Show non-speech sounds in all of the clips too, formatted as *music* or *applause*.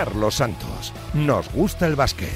Carlos Santos. Nos gusta el básquet.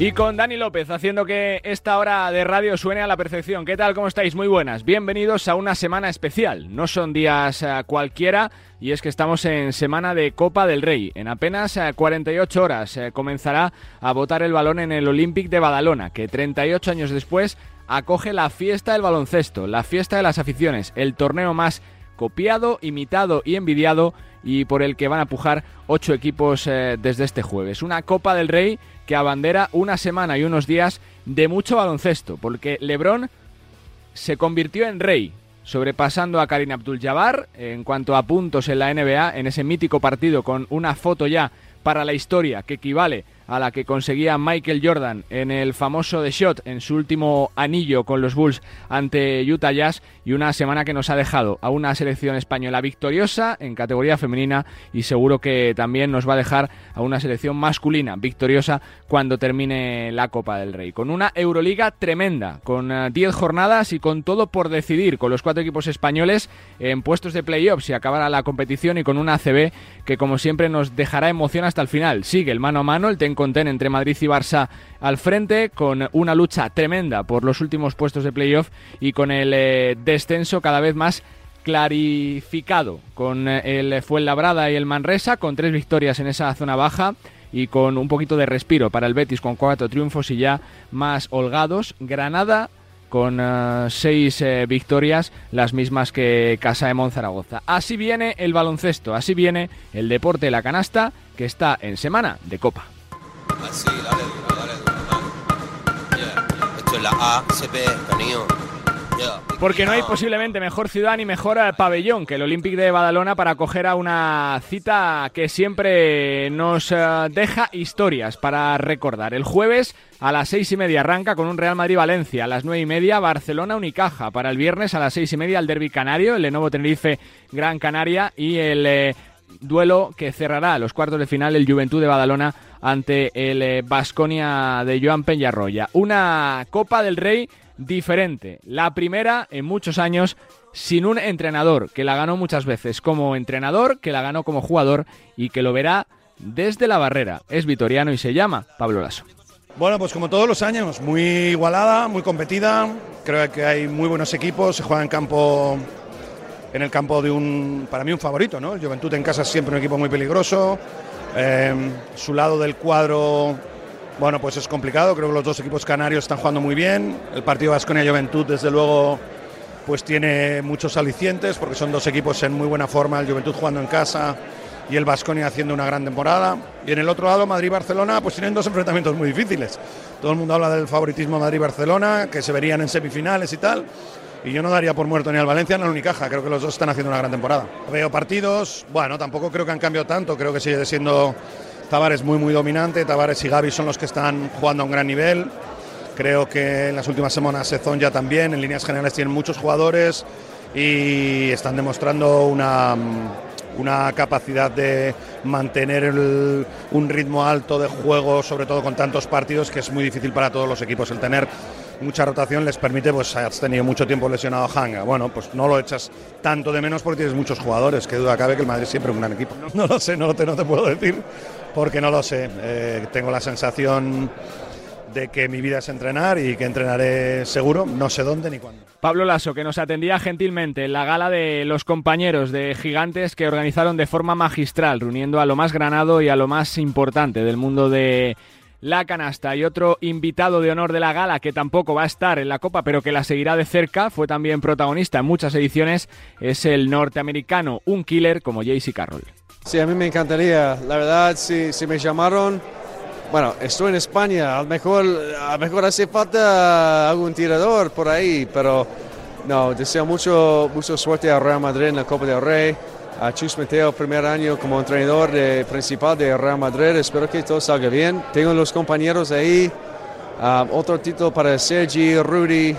Y con Dani López haciendo que esta hora de radio suene a la perfección. ¿Qué tal? ¿Cómo estáis? Muy buenas. Bienvenidos a una semana especial. No son días eh, cualquiera y es que estamos en semana de Copa del Rey. En apenas 48 eh, horas eh, comenzará a botar el balón en el Olympic de Badalona, que 38 años después acoge la fiesta del baloncesto, la fiesta de las aficiones, el torneo más copiado, imitado y envidiado y por el que van a pujar ocho equipos desde este jueves. Una Copa del Rey que abandera una semana y unos días de mucho baloncesto, porque LeBron se convirtió en rey, sobrepasando a Karim Abdul-Jabbar en cuanto a puntos en la NBA en ese mítico partido con una foto ya para la historia que equivale a la que conseguía Michael Jordan en el famoso The Shot en su último anillo con los Bulls ante Utah Jazz y una semana que nos ha dejado a una selección española victoriosa en categoría femenina y seguro que también nos va a dejar a una selección masculina victoriosa cuando termine la Copa del Rey. Con una Euroliga tremenda, con 10 eh, jornadas y con todo por decidir, con los cuatro equipos españoles en puestos de playoffs y acabará la competición y con una ACB que como siempre nos dejará emoción hasta el final. Sigue el mano a mano, el ten ten entre Madrid y Barça al frente, con una lucha tremenda por los últimos puestos de playoff y con el eh, descenso cada vez más clarificado, con eh, el Fuenlabrada y el Manresa, con tres victorias en esa zona baja y con un poquito de respiro para el Betis con cuatro triunfos y ya más holgados. Granada con eh, seis victorias, las mismas que Casa de Monzaragoza. Así viene el baloncesto, así viene el deporte de la canasta, que está en semana de Copa. Así, dale dale Esto es la Porque no hay posiblemente mejor ciudad ni mejor pabellón que el Olympic de Badalona para acoger a una cita que siempre nos eh, deja historias para recordar. El jueves a las seis y media arranca con un Real Madrid-Valencia, a las nueve y media Barcelona-Unicaja, para el viernes a las seis y media el Derby Canario, el Lenovo Tenerife-Gran Canaria y el eh, duelo que cerrará los cuartos de final el Juventud de Badalona ante el Vasconia eh, de Joan Peñarroya. Una Copa del Rey diferente. La primera en muchos años sin un entrenador, que la ganó muchas veces como entrenador, que la ganó como jugador y que lo verá desde la barrera. Es vitoriano y se llama Pablo Lasso. Bueno, pues como todos los años, muy igualada, muy competida. Creo que hay muy buenos equipos, se juega en campo en el campo de un, para mí un favorito, ¿no? El Juventud en casa es siempre un equipo muy peligroso. Eh, su lado del cuadro, bueno, pues es complicado. Creo que los dos equipos canarios están jugando muy bien. El partido Vasconia-Juventud, desde luego, pues tiene muchos alicientes porque son dos equipos en muy buena forma. El Juventud jugando en casa y el Vasconia haciendo una gran temporada. Y en el otro lado, Madrid-Barcelona, pues tienen dos enfrentamientos muy difíciles. Todo el mundo habla del favoritismo Madrid-Barcelona, que se verían en semifinales y tal y yo no daría por muerto ni al Valencia ni al Unicaja. Creo que los dos están haciendo una gran temporada. Veo partidos, bueno, tampoco creo que han cambiado tanto. Creo que sigue siendo Tavares muy, muy dominante. Tavares y Gaby son los que están jugando a un gran nivel. Creo que en las últimas semanas Sezón ya también. En líneas generales tienen muchos jugadores y están demostrando una, una capacidad de mantener un ritmo alto de juego, sobre todo con tantos partidos, que es muy difícil para todos los equipos el tener mucha rotación les permite, pues has tenido mucho tiempo lesionado Hanga. Bueno, pues no lo echas tanto de menos porque tienes muchos jugadores, que duda cabe que el Madrid siempre es un gran equipo. *laughs* No, lo sé, no te, no te puedo decir porque no lo sé. Eh, tengo la sensación de que mi vida es entrenar y que entrenaré seguro, no sé dónde ni cuándo. Pablo Lasso, que nos atendía gentilmente en la gala de los compañeros de Gigantes que organizaron de forma magistral, reuniendo a lo más granado y a lo más importante del mundo de la canasta. Y otro invitado de honor de la gala que tampoco va a estar en la Copa, pero que la seguirá de cerca, fue también protagonista en muchas ediciones, es el norteamericano, un killer como JC Carroll. Sí, a mí me encantaría. La verdad, si, si me llamaron, bueno, estoy en España, a lo mejor, a lo mejor hace falta algún tirador por ahí, pero no, deseo mucho, mucha suerte a Real Madrid en la Copa del Rey a Chus Mateo, primer año como entrenador principal de Real Madrid. Espero que todo salga bien. Tengo los compañeros ahí. Ah, otro título para Sergi, Rudy,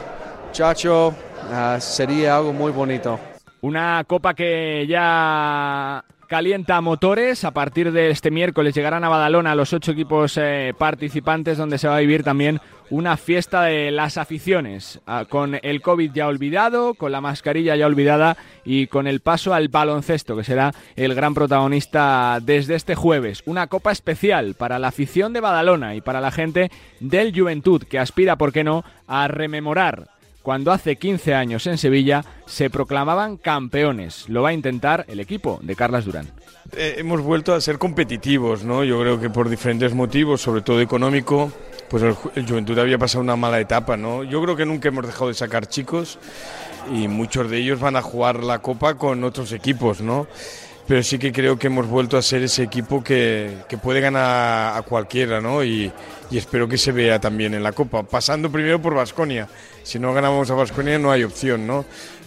Chacho. Ah, sería algo muy bonito. Una copa que ya calienta motores. A partir de este miércoles llegarán a Badalona los ocho equipos eh, participantes, donde se va a vivir también una fiesta de las aficiones, ah, con el COVID ya olvidado, con la mascarilla ya olvidada y con el paso al baloncesto, que será el gran protagonista desde este jueves. Una copa especial para la afición de Badalona y para la gente del Juventud, que aspira, ¿por qué no?, a rememorar cuando hace 15 años en Sevilla se proclamaban campeones. Lo va a intentar el equipo de Carlas Durán. Eh, hemos vuelto a ser competitivos, ¿no? Yo creo que por diferentes motivos, sobre todo económico, pues el, Juventud había pasado una mala etapa, ¿no? Yo creo que nunca hemos dejado de sacar chicos y muchos de ellos van a jugar la Copa con otros equipos, ¿no? Pero sí que creo que hemos vuelto a ser ese equipo que, que puede ganar a cualquiera, ¿no? Y, espero que se vea también en la Copa, pasando primero por Vasconia. Si no ganamos a Vasconia no hay opción, ¿no?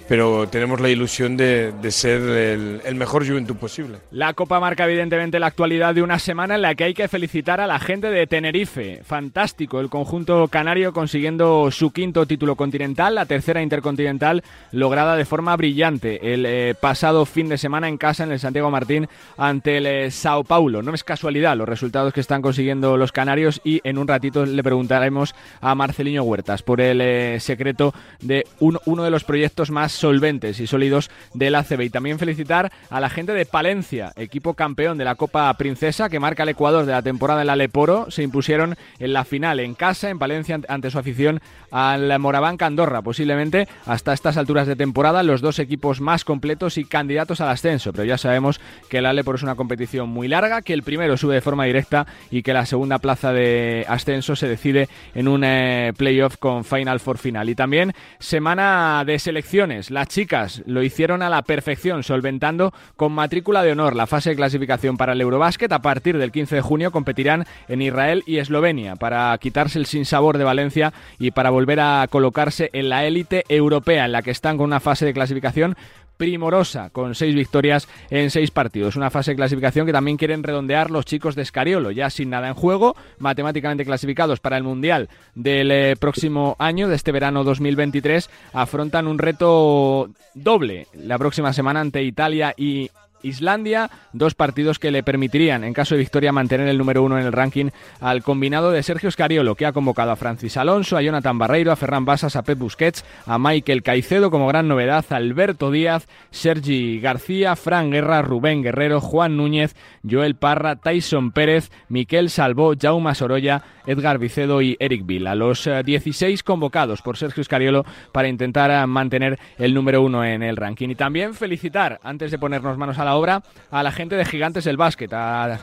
Pero tenemos la ilusión de, ser el, mejor Juventud posible. La Copa marca evidentemente la actualidad de una semana en la que hay que felicitar a la gente de Tenerife. Fantástico el conjunto canario consiguiendo su quinto título continental, la tercera intercontinental lograda de forma brillante el eh, pasado fin de semana en casa en el Santiago Martín ante el eh, Sao Paulo. No es casualidad los resultados que están consiguiendo los canarios y en un ratito le preguntaremos a Marceliño Huertas por el eh, secreto de uno de los proyectos más solventes y sólidos del ACB. Y también felicitar a la gente de Palencia, equipo campeón de la Copa Princesa que marca el Ecuador de la temporada en la Leporo. Se impusieron en la final en casa, en Palencia, ante su afición al Moraván Andorra. Posiblemente hasta estas alturas de temporada los dos equipos más completos y candidatos al ascenso. Pero ya sabemos que la Leporo es una competición muy larga, que el primero sube de forma directa y que la segunda plaza de ascenso se decide en un eh, playoff con Final Four final. Y también semana de selecciones las chicas lo hicieron a la perfección, solventando con matrícula de honor la fase de clasificación para el Eurobásquet. A partir del 15 de junio competirán en Israel y Eslovenia para quitarse el sinsabor de Valencia y para volver a colocarse en la élite europea, en la que están con una fase de clasificación primorosa, con seis victorias en seis partidos. Una fase de clasificación que también quieren redondear los chicos de Escariolo, ya sin nada en juego, matemáticamente clasificados para el Mundial del eh, próximo año, de este verano 2023, afrontan un reto doble la próxima semana ante Italia y Islandia, dos partidos que le permitirían, en caso de victoria, mantener el número uno en el ranking al combinado de Sergio Scariolo, que ha convocado a Francis Alonso, a Jonathan Barreiro, a Ferran Basas, a Pep Busquets, a Michael Caicedo como gran novedad, a Alberto Díaz, Sergi García, Fran Guerra, Rubén Guerrero, Juan Núñez, Joel Parra, Tyson Pérez, Miquel Salvó, Jaume Sorolla, Edgar Vicedo y Eric Vila. Los 16 eh, convocados por Sergio Scariolo para intentar eh, mantener el número uno en el ranking. Y también felicitar, antes de ponernos manos a la obra a la gente de Gigantes del Básquet, a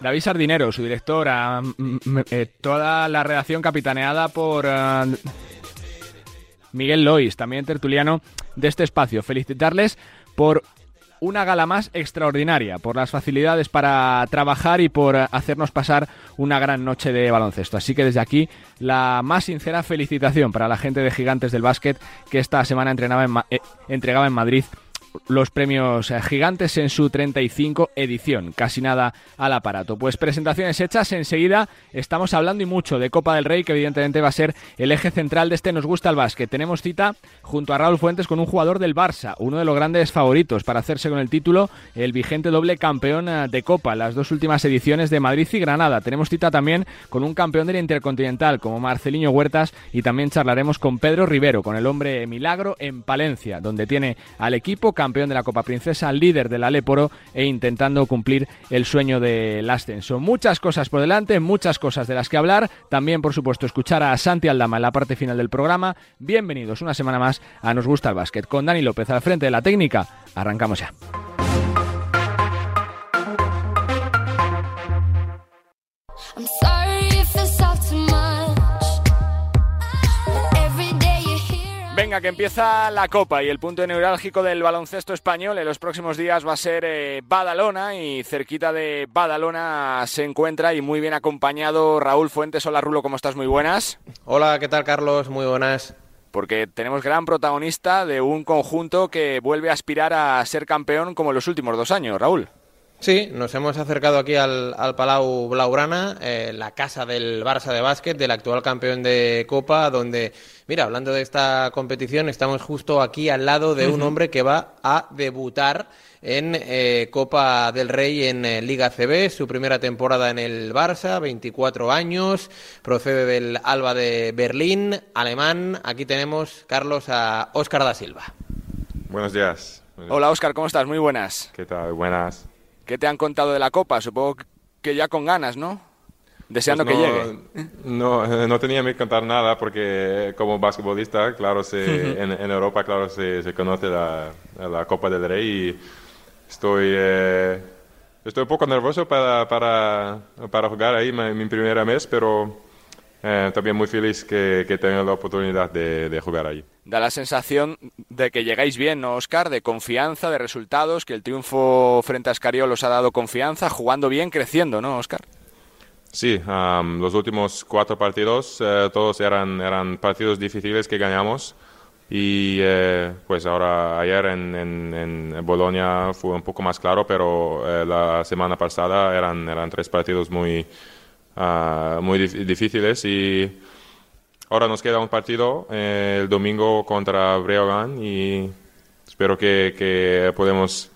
David Sardinero, su director, a eh, toda la redacción capitaneada por eh, Miguel Lois, también tertuliano de este espacio. Felicitarles por una gala más extraordinaria, por las facilidades para trabajar y por hacernos pasar una gran noche de baloncesto. Así que desde aquí la más sincera felicitación para la gente de Gigantes del Básquet que esta semana entrenaba en eh, entregaba en Madrid los premios eh, gigantes en su 35 edición. Casi nada al aparato. Pues presentaciones hechas, enseguida estamos hablando y mucho de Copa del Rey, que evidentemente va a ser el eje central de este Nos gusta el básquet. Tenemos cita junto a Raúl Fuentes con un jugador del Barça, uno de los grandes favoritos para hacerse con el título, el vigente doble campeón eh, de Copa, las dos últimas ediciones de Madrid y Granada. Tenemos cita también con un campeón del Intercontinental como Marceliño Huertas y también charlaremos con Pedro Rivero, con el hombre milagro en Palencia, donde tiene al equipo campeón de la Copa Princesa, líder del Aléporo e intentando cumplir el sueño del ascenso. Muchas cosas por delante, muchas cosas de las que hablar. También, por supuesto, escuchar a Santi Aldama en la parte final del programa. Bienvenidos una semana más a Nos Gusta el Básquet. Con Dani López al frente de la técnica, arrancamos ya. Venga, que empieza la Copa y el punto neurálgico del baloncesto español en los próximos días va a ser eh, Badalona y cerquita de Badalona se encuentra y muy bien acompañado Raúl Fuentes. Hola Rulo, ¿cómo estás? Muy buenas. Hola, ¿qué tal Carlos? Muy buenas. Porque tenemos gran protagonista de un conjunto que vuelve a aspirar a ser campeón como en los últimos dos años, Raúl. Sí, nos hemos acercado aquí al, Palau Blaugrana, eh, la casa del Barça de básquet, del actual campeón de Copa, donde, mira, hablando de esta competición, estamos justo aquí al lado de un hombre que va a debutar en eh, Copa del Rey en eh, Liga CB, su primera temporada en el Barça, 24 años, procede del Alba de Berlín, alemán. Aquí tenemos, Carlos, a Óscar da Silva. Buenos días. Hola Óscar, ¿cómo estás? Muy buenas. ¿Qué tal? Buenas. ¿Qué te han contado de la Copa? Supongo que ya con ganas, ¿no? Deseando pues que llegue. No, no tenía que contar nada porque como basquetbolista, claro, se, en, Europa, claro, se, se conoce la, la, Copa del Rey y estoy, eh, estoy un poco nervioso para, para, para jugar ahí mi, mi primer mes, pero eh, también muy feliz que, que tenga la oportunidad de, de, jugar ahí. Da la sensación de que llegáis bien, ¿no, Oscar? De confianza, de resultados, que el triunfo frente a Escariol os ha dado confianza, jugando bien, creciendo, ¿no, Oscar? Sí, los últimos cuatro partidos eh, todos eran, eran partidos difíciles que ganamos y eh, pues ahora ayer en, en, en, Bolonia fue un poco más claro, pero la semana pasada eran, eran tres partidos muy, Ah, muy difíciles y ahora nos queda un partido eh, el domingo contra Breogán y espero que, que podemos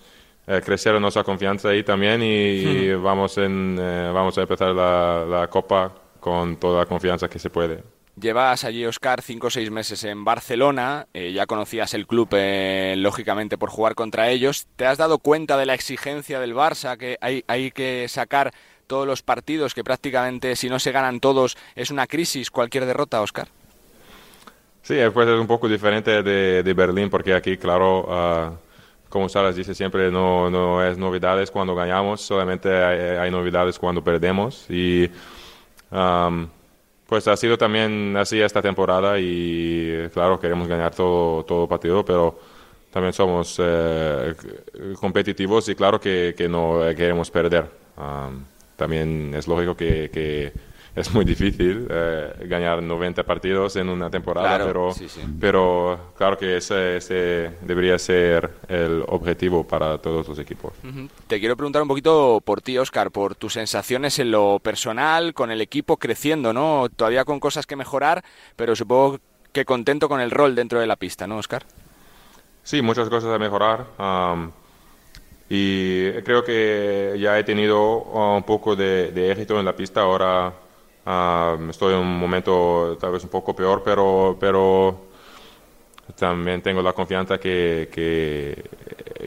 eh, crecer nuestra confianza ahí también y, vamos, en, eh, vamos a empezar la, la, Copa con toda la confianza que se puede. Llevas allí, Oscar, cinco o seis meses en Barcelona, ya conocías el club, lógicamente, por jugar contra ellos. ¿Te has dado cuenta de la exigencia del Barça, que hay, hay que sacar todos los partidos, que prácticamente si no se ganan todos es una crisis cualquier derrota, Oscar. Sí, pues es un poco diferente de, de Berlín, porque aquí, claro, uh, como Salas dice siempre, no, no es novedades cuando ganamos, solamente hay, novedades cuando perdemos. Y um, pues ha sido también así esta temporada y claro, queremos ganar todo, todo partido, pero también somos eh, competitivos y claro que, que no queremos perder. Um, también es lógico que, es muy difícil eh, ganar 90 partidos en una temporada, pero, pero claro que ese, ese, debería ser el objetivo para todos los equipos. Te quiero preguntar un poquito por ti, Oscar, por tus sensaciones en lo personal, con el equipo creciendo, ¿no? Todavía con cosas que mejorar, pero supongo que contento con el rol dentro de la pista, ¿no, Oscar? Sí, muchas cosas a mejorar. Y creo que ya he tenido uh, un poco de, éxito en la pista. Ahora uh, estoy en un momento tal vez un poco peor, pero, pero también tengo la confianza que, que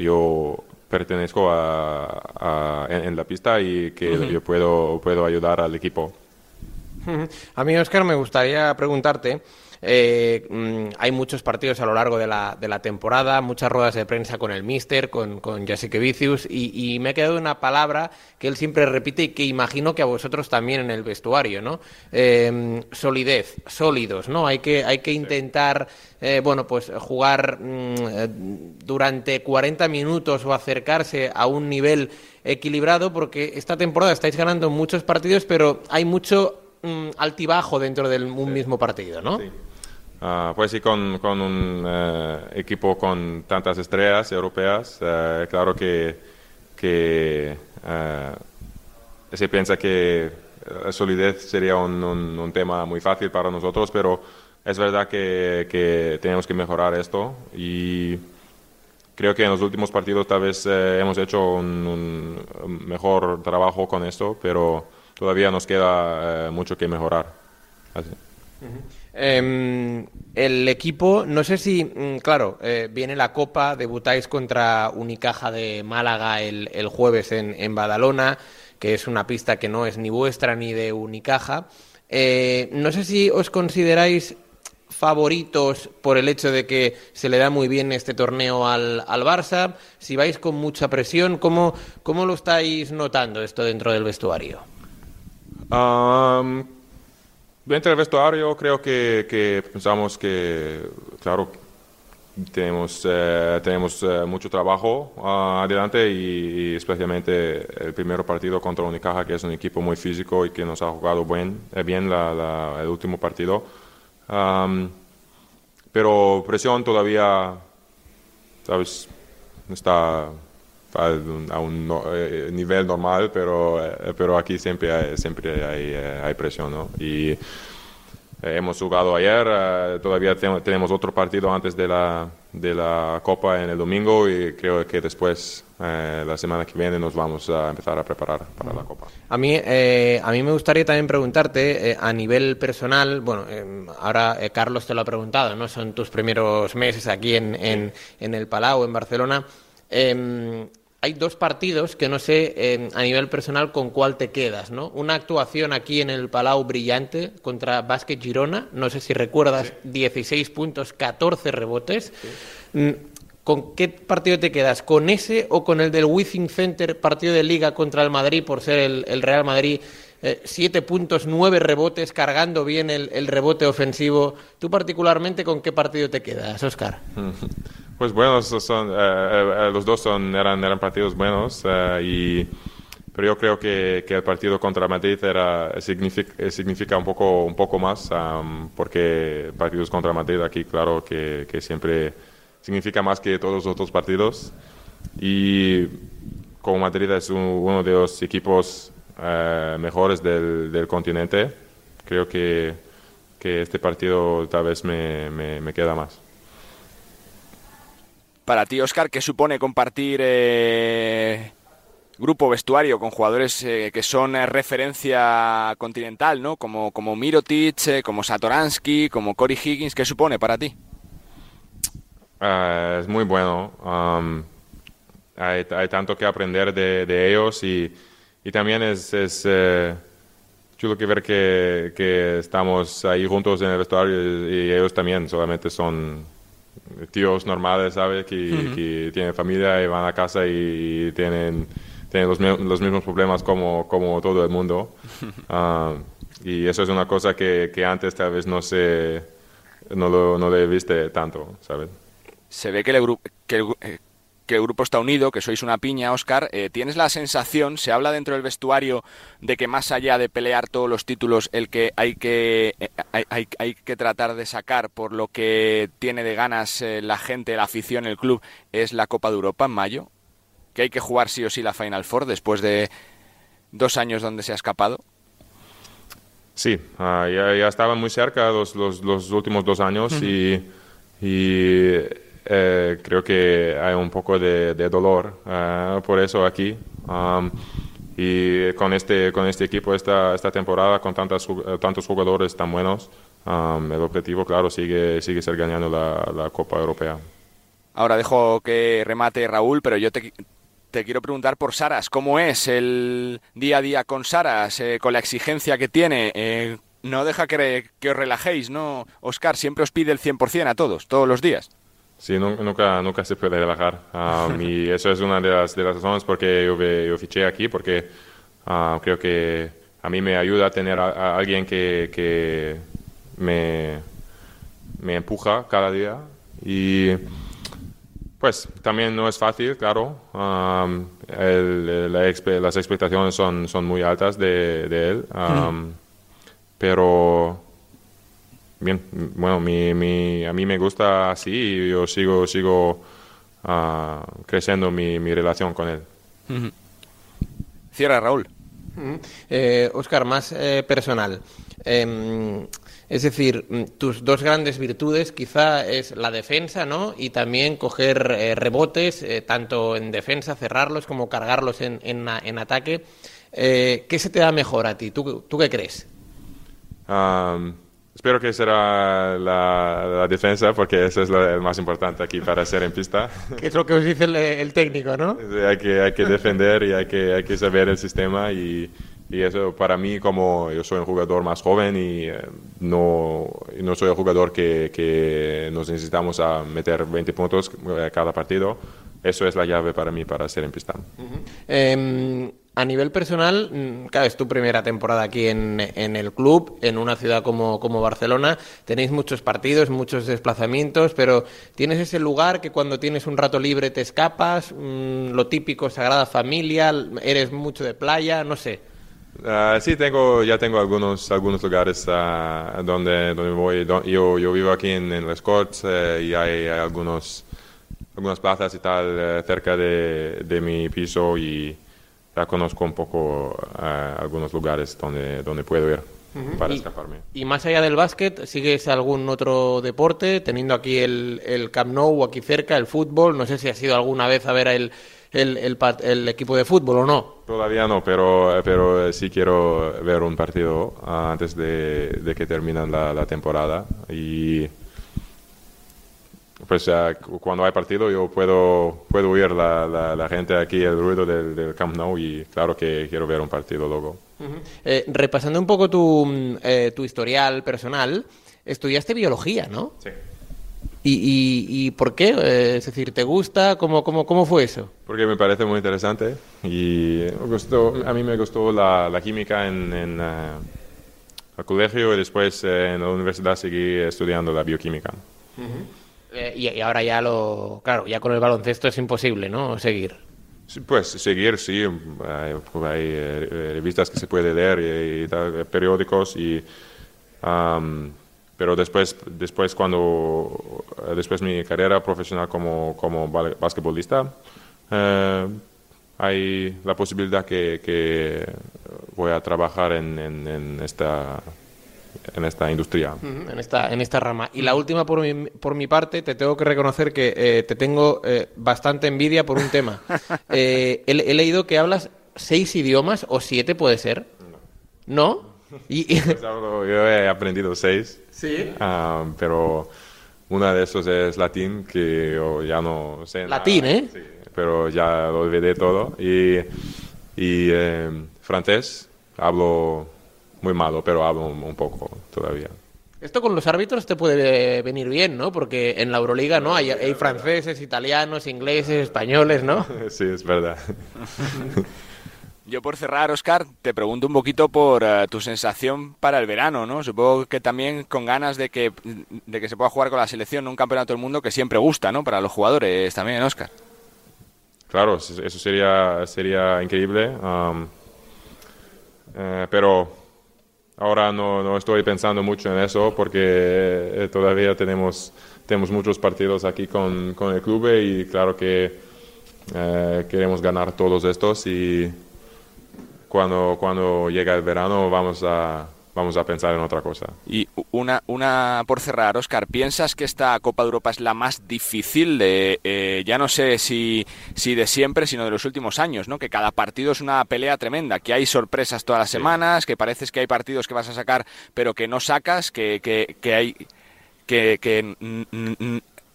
yo pertenezco a, en, la pista y que yo puedo, puedo ayudar al equipo. A mí, Oscar, me gustaría preguntarte eh, mm, hay muchos partidos a lo largo de la, de la, temporada, muchas ruedas de prensa con el Mister, con, con Jessica Vicius, y, me ha quedado una palabra que él siempre repite y que imagino que a vosotros también en el vestuario, ¿no? Em, solidez, sólidos, ¿no? Hay que, hay que intentar, eh, bueno, pues jugar mm, eh, durante 40 minutos o acercarse a un nivel equilibrado, porque esta temporada estáis ganando muchos partidos, pero hay mucho altibajo dentro de un mismo partido, ¿no? Sí. Ah, pues sí, con, con un eh, equipo con tantas estrellas europeas, eh, claro que, que eh, se piensa que la solidez sería un, un, tema muy fácil para nosotros, pero es verdad que, que tenemos que mejorar esto y creo que en los últimos partidos tal vez hemos hecho un, mejor trabajo con esto, pero todavía nos queda mucho que mejorar. Em, el equipo, no sé si, mm, claro, eh, viene la Copa, debutáis contra Unicaja de Málaga el, jueves en, Badalona, que es una pista que no es ni vuestra ni de Unicaja. Eh, no sé si os consideráis favoritos por el hecho de que se le da muy bien este torneo al, Barça, si vais con mucha presión, ¿cómo, ¿cómo, lo estáis notando esto dentro del vestuario? Dentro del vestuario creo que, pensamos que, claro, tenemos, eh, tenemos eh, mucho trabajo ah, adelante y, especialmente el primer partido contra Unicaja, que es un equipo muy físico y que nos ha jugado buen, eh, bien el último partido. pero presión todavía, ¿sabes? Está a un, eh, nivel normal, pero, eh, pero aquí siempre hay, siempre hay, hay presión, ¿no? Y hemos jugado ayer, todavía tenemos otro partido antes de la, de la Copa en el domingo y creo que después, la semana que viene, nos vamos a empezar a preparar para la Copa. A mí, a mí me gustaría también preguntarte, a nivel personal, bueno, ahora Carlos te lo ha preguntado, ¿no? Son tus primeros meses aquí en, en, en el Palau, en Barcelona. Hay dos partidos que no sé em, a nivel personal con cuál te quedas, ¿no? Una actuación aquí en el Palau brillante contra Basket Girona, no sé si recuerdas, 16 puntos, 14 rebotes. Mm, ¿Con qué partido te quedas? ¿Con ese o con el del Withing Center, partido de liga contra el Madrid por ser el, Real Madrid? Eh, siete puntos, nueve rebotes, cargando bien el, el, rebote ofensivo. ¿Tú particularmente con qué partido te quedas, Oscar? *laughs* Pues buenos son, eh, eh, los dos son, eran, eran partidos buenos, eh, y, pero yo creo que, el partido contra Madrid era, significa, un, poco, más, porque partidos contra Madrid aquí, claro, que, siempre significa más que todos los otros partidos. Y como Madrid es uno de los equipos mejores del, continente, creo que, este partido tal vez me queda más. Para ti, Oscar, ¿qué supone compartir eh, grupo vestuario con jugadores eh, que son eh, referencia continental, ¿no? Como, como Mirotic, como Satoransky, como Cory Higgins, ¿qué supone para ti? es muy bueno. Um, hay, tanto que aprender de, ellos y, también es, es chulo que ver que, que, estamos ahí juntos en el vestuario y ellos también solamente son tíos normales, ¿sabes? Que, tienen familia y van a casa y, tienen, tienen los, los, mismos problemas como, como todo el mundo. *laughs* Ah, y eso es una cosa que, que, antes tal vez no se no lo, no le viste tanto, ¿sabes? Se ve que el, que el, eh, que el grupo está unido, que sois una piña, Oscar. Eh, ¿Tienes la sensación, se habla dentro del vestuario, de que más allá de pelear todos los títulos, el que hay que, eh, hay, hay, que tratar de sacar por lo que tiene de ganas eh, la gente, la afición, el club, es la Copa de Europa en mayo? ¿Que hay que jugar sí o sí la Final Four después de dos años donde se ha escapado? Sí, ah, ya, ya, estaban muy cerca los, los, los últimos dos años y, y eh, creo que hay un poco de, dolor eh, por eso aquí. Um, y con este, con este equipo esta, esta temporada, con tantas, tantos jugadores tan buenos, um, el objetivo, claro, sigue, sigue ser ganando la, la, Copa Europea. Ahora dejo que remate Raúl, pero yo te, te quiero preguntar por Saras. ¿Cómo es el día a día con Saras, eh, con la exigencia que tiene? no deja que, que os relajéis, ¿no? Oscar siempre os pide el 100% a todos, todos los días. Sí, nunca, nunca se puede relajar. Um, y *laughs* eso es una de las, de las razones por qué yo, yo fiché aquí, porque uh, creo que a mí me ayuda a tener a, alguien que, que me, me, empuja cada día. Y pues también no es fácil, claro. Um, las expectaciones son, son muy altas de, de él. Um, pero bien, bueno, mi, mi, a mí me gusta así y yo sigo, sigo uh, creciendo mi, mi, relación con él. Cierra, Raúl. eh, Oscar, más eh, personal. Eh, es decir, mm, tus dos grandes virtudes quizá es la defensa, ¿no? Y también coger eh, rebotes, eh, tanto en defensa, cerrarlos, como cargarlos en, en, en ataque. ¿Qué se te da mejor a ti? ¿Tú, tú qué crees? Um, Espero que será la, defensa, porque eso es lo más importante aquí para ser en pista. *laughs* Que es lo que os dice el, técnico, ¿no? hay, que, hay que defender y hay que, hay que saber el sistema y, y, eso para mí, como yo soy un jugador más joven y eh, no, no soy el jugador que, que nos necesitamos a meter 20 puntos cada partido, eso es la llave para mí para ser en pista. A nivel personal, mm, claro, es tu primera temporada aquí en, el club, en una ciudad como, como, Barcelona. Tenéis muchos partidos, muchos desplazamientos, pero tienes ese lugar que cuando tienes un rato libre te escapas, mm, lo típico, Sagrada Familia, eres mucho de playa, no sé. Uh, sí, tengo, ya tengo algunos, algunos lugares uh, donde, donde voy. yo, yo vivo aquí en, en Les Corts eh, y hay, algunos algunas plazas y tal eh, cerca de, de, mi piso y ya conozco un poco eh, algunos lugares donde, donde puedo ir para escaparme. Y más allá del básquet, ¿sigues algún otro deporte? Teniendo aquí el, el Camp Nou aquí cerca, el fútbol, no sé si has ido alguna vez a ver el, el, el, el equipo de fútbol o no. Todavía no, pero, pero sí quiero ver un partido antes de, de que termine la, la temporada y pues cuando hay partido yo puedo, puedo oír la, la, gente aquí, el ruido del, del, Camp Nou y claro que quiero ver un partido luego. eh, repasando un poco tu, eh, tu historial personal, estudiaste biología, ¿no? Sí. ¿Y, y, y por qué? Eh, es decir, ¿te gusta? ¿Cómo, cómo, ¿Cómo fue eso? Porque me parece muy interesante y me gustó, a mí me gustó la, la química en, en uh, el colegio y después en la universidad seguí estudiando la bioquímica. Uh -huh. Eh, y, ahora ya lo. Claro, ya con el baloncesto es imposible, ¿no? Seguir. Pues seguir, sí. Hay, eh, revistas que se puede leer y, tal, periódicos y. Um, pero después, después cuando. Después mi carrera profesional como, como basquetbolista. Eh, hay la posibilidad que, que voy a trabajar en esta en esta industria. En esta, en esta rama. Y la última, por mi, por mi parte, te tengo que reconocer que eh, te tengo eh, bastante envidia por un tema. *laughs* eh, he, he, leído que hablas seis idiomas, o siete puede ser. No. ¿No? Y, y... *laughs* Pues yo he aprendido seis. Sí. Uh, pero una de esos es latín, que yo ya no sé. Latín, nada. ¿eh? Sí, pero ya lo olvidé todo. Y, y eh, francés, hablo muy malo, pero hablo un, un, poco todavía. Esto con los árbitros te puede venir bien, ¿no? Porque en la Euroliga, ¿no? Hay, hay franceses, italianos, ingleses, españoles, ¿no? *laughs* Sí, es verdad. *laughs* Yo por cerrar, Oscar, te pregunto un poquito por uh, tu sensación para el verano, ¿no? Supongo que también con ganas de que, de que se pueda jugar con la selección un campeonato del mundo que siempre gusta, ¿no? Para los jugadores también, Oscar. Claro, eso sería, sería increíble. Um, eh, pero Ahora no, no, estoy pensando mucho en eso porque eh, todavía tenemos, tenemos muchos partidos aquí con, con el club y claro que eh, queremos ganar todos estos y cuando, cuando llega el verano vamos a, vamos a pensar en otra cosa. Y una, una por cerrar, Oscar, ¿piensas que esta Copa de Europa es la más difícil de, eh, ya no sé si, si de siempre, sino de los últimos años, ¿no? Que cada partido es una pelea tremenda, que hay sorpresas todas las sí. semanas, que pareces que hay partidos que vas a sacar pero que no sacas, que, que, que hay que, que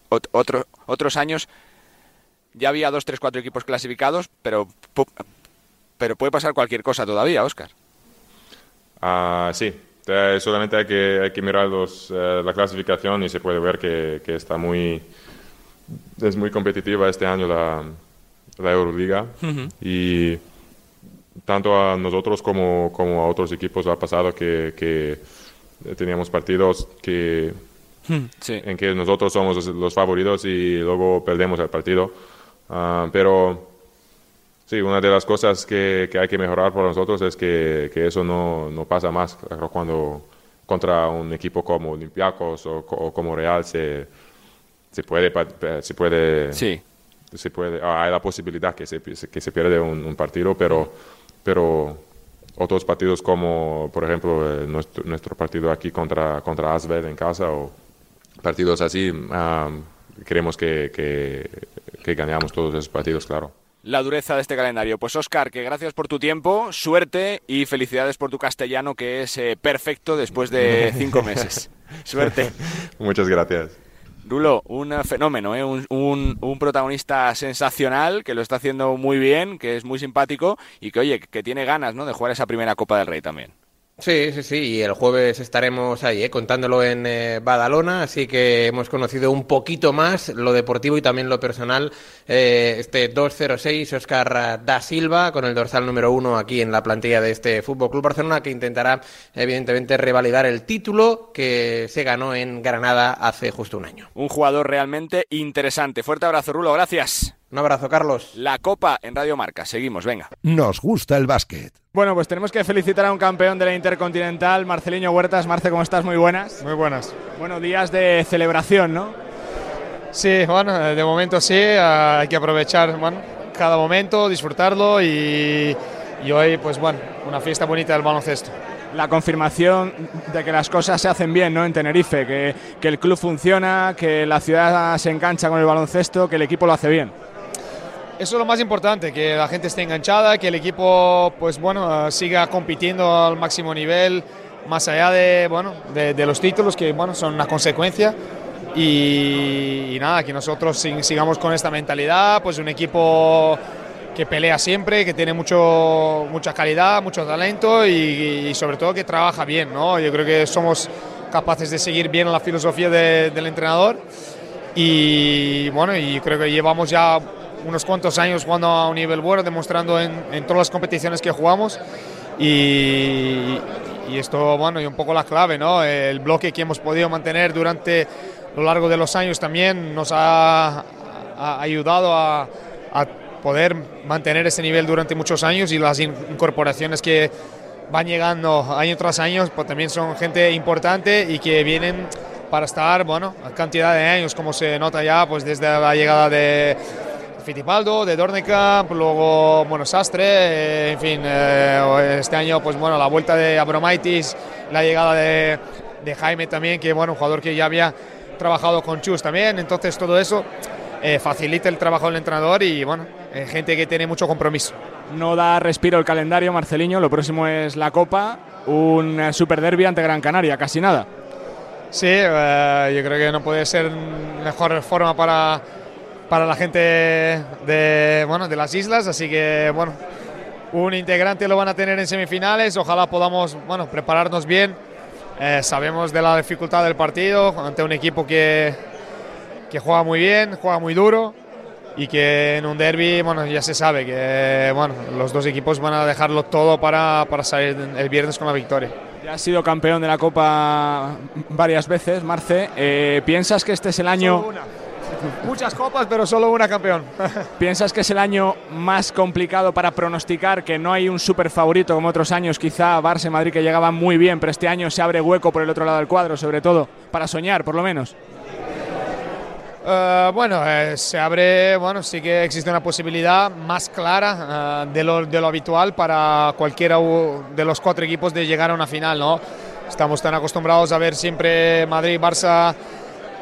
otro, otros años ya había dos, tres, cuatro equipos clasificados, pero, pero puede pasar cualquier cosa todavía, Oscar. Uh, sí, eh, solamente hay que, hay que mirar los, eh, la clasificación y se puede ver que, que, está muy, es muy competitiva este año la, la Euroliga uh -huh. y tanto a nosotros como, como, a otros equipos ha pasado que, que teníamos partidos que, sí. en que nosotros somos los favoritos y luego perdemos el partido, uh, pero Sí, una de las cosas que, que, hay que mejorar por nosotros es que, que eso no, no, pasa más cuando contra un equipo como Olympiacos o, o como Real se, se puede se puede sí. se puede hay la posibilidad que se, que se pierde un, un partido pero pero otros partidos como por ejemplo nuestro, nuestro partido aquí contra contra Asvel en casa o partidos así um, queremos que, que, que ganemos todos esos partidos claro la dureza de este calendario. Pues Oscar, que gracias por tu tiempo, suerte y felicidades por tu castellano que es eh, perfecto después de *laughs* cinco meses. suerte. *laughs* Muchas gracias. Rulo, un fenómeno, ¿eh? un, un, un, protagonista sensacional que lo está haciendo muy bien, que es muy simpático y que, oye, que tiene ganas ¿no? de jugar esa primera Copa del Rey también. Sí, sí, sí, y el jueves estaremos ahí, ¿eh? contándolo en eh, Badalona, así que hemos conocido un poquito más lo deportivo y también lo personal. Eh, este 206, Oscar da Silva, con el dorsal número uno aquí en la plantilla de este Fútbol Club Barcelona, que intentará, evidentemente, revalidar el título que se ganó en Granada hace justo un año. Un jugador realmente interesante. Fuerte abrazo, Rulo, gracias. Un abrazo, Carlos. La Copa en Radio Marca. Seguimos, venga. Nos gusta el básquet. Bueno, pues tenemos que felicitar a un campeón de la Intercontinental, Marceliño Huertas. Marce, ¿cómo estás? Muy buenas. Muy buenas. Bueno, días de celebración, ¿no? Sí, bueno, de momento sí, hay que aprovechar bueno, cada momento, disfrutarlo y, y hoy, pues bueno, una fiesta bonita del baloncesto la confirmación de que las cosas se hacen bien ¿no? en Tenerife, que, que, el club funciona, que la ciudad se engancha con el baloncesto, que el equipo lo hace bien. Eso es lo más importante, que la gente esté enganchada, que el equipo pues bueno, siga compitiendo al máximo nivel, más allá de, bueno, de, los títulos, que bueno, son una consecuencia. Y, y, nada, que nosotros sigamos con esta mentalidad, pues un equipo que pelea siempre, que tiene mucho, mucha calidad, mucho talento y, sobre todo que trabaja bien, ¿no? Yo creo que somos capaces de seguir bien la filosofía de, del entrenador y bueno, y creo que llevamos ya unos cuantos años jugando a un nivel bueno, demostrando en, en todas las competiciones que jugamos y, y esto, bueno, y un poco la clave, ¿no? El bloque que hemos podido mantener durante lo largo de los años también nos ha, ha ayudado a, a, poder mantener ese nivel durante muchos años y las incorporaciones que van llegando año tras año pues también son gente importante y que vienen para estar, bueno, cantidad de años, como se nota ya, pues desde la llegada de Fittipaldo, de Dornekamp, luego, bueno, Sastre, eh, en fin, eh, este año, pues bueno, la vuelta de Abromaitis, la llegada de, de Jaime también, que bueno, un jugador que ya había trabajado con Chus también, entonces todo eso eh, facilita el trabajo del entrenador y bueno, eh, gente que tiene mucho compromiso. No da respiro el calendario, Marceliño, lo próximo es la Copa, un eh, super derby ante Gran Canaria, casi nada. Sí, eh, yo creo que no puede ser mejor forma para, para la gente de, bueno, de las islas, así que bueno, un integrante lo van a tener en semifinales, ojalá podamos bueno, prepararnos bien. Eh, sabemos de la dificultad del partido ante un equipo que, que juega muy bien, juega muy duro y que en un derby, bueno, ya se sabe que bueno, los dos equipos van a dejarlo todo para, para salir el viernes con la victoria. Ya has sido campeón de la Copa varias veces, Marce. Eh, ¿Piensas que este es el año... Muchas copas, pero solo una campeón. *laughs* ¿Piensas que es el año más complicado para pronosticar, que no hay un super favorito como otros años, quizá Barça y Madrid que llegaban muy bien, pero este año se abre hueco por el otro lado del cuadro, sobre todo, para soñar, por lo menos? Uh, bueno, eh, se abre, bueno, sí que existe una posibilidad más clara uh, de, lo, de, lo, habitual para cualquiera de los cuatro equipos de llegar a una final, ¿no? Estamos tan acostumbrados a ver siempre Madrid y Barça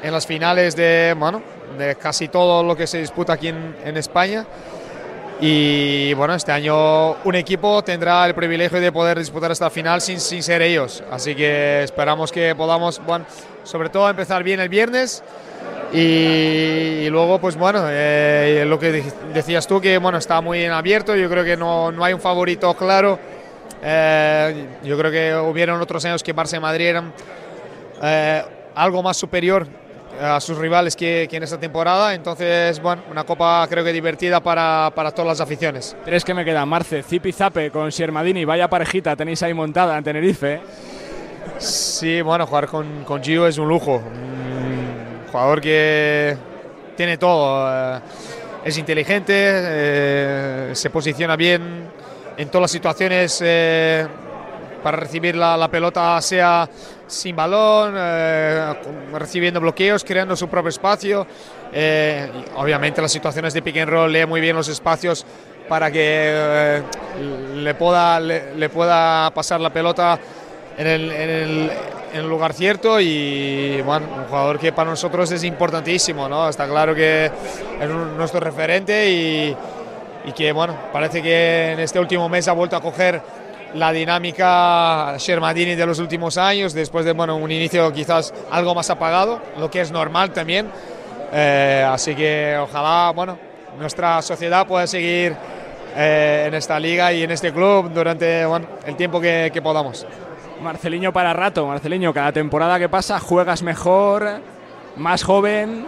en las finales de, bueno, de casi todo lo que se disputa aquí en, en España. Y bueno, este año un equipo tendrá el privilegio de poder disputar esta final sin, sin ser ellos. Así que esperamos que podamos, bueno, sobre todo empezar bien el viernes. Y, y, luego, pues bueno, eh, lo que decías tú, que bueno, está muy en abierto, yo creo que no, no hay un favorito claro. Eh, yo creo que hubieron otros años que Barça y Madrid eran eh, algo más superior a sus rivales que, que, en esta temporada. Entonces, bueno, una copa creo que divertida para, para todas las aficiones. Tres que me quedan, Marce, Zipi Zape con Siermadini, vaya parejita tenéis ahí montada en Tenerife. Sí, bueno, jugar con, con Gio es un lujo jugador que tiene todo, eh, es inteligente, eh, se posiciona bien en todas las situaciones eh, para recibir la, la, pelota, sea sin balón, eh, recibiendo bloqueos, creando su propio espacio. obviamente las situaciones de pick and roll lee muy bien los espacios para que le, pueda, le, pueda pasar la pelota en el, lugar cierto y bueno, un jugador que para nosotros es importantísimo, ¿no? Está claro que es nuestro referente y, y, que bueno, parece que en este último mes ha vuelto a coger la dinámica Shermadini de los últimos años, después de bueno, un inicio quizás algo más apagado, lo que es normal también. Eh, así que ojalá bueno, nuestra sociedad pueda seguir eh, en esta liga y en este club durante bueno, el tiempo que, que podamos. Marceliño para rato, Marceliño, cada temporada que pasa juegas mejor, más joven.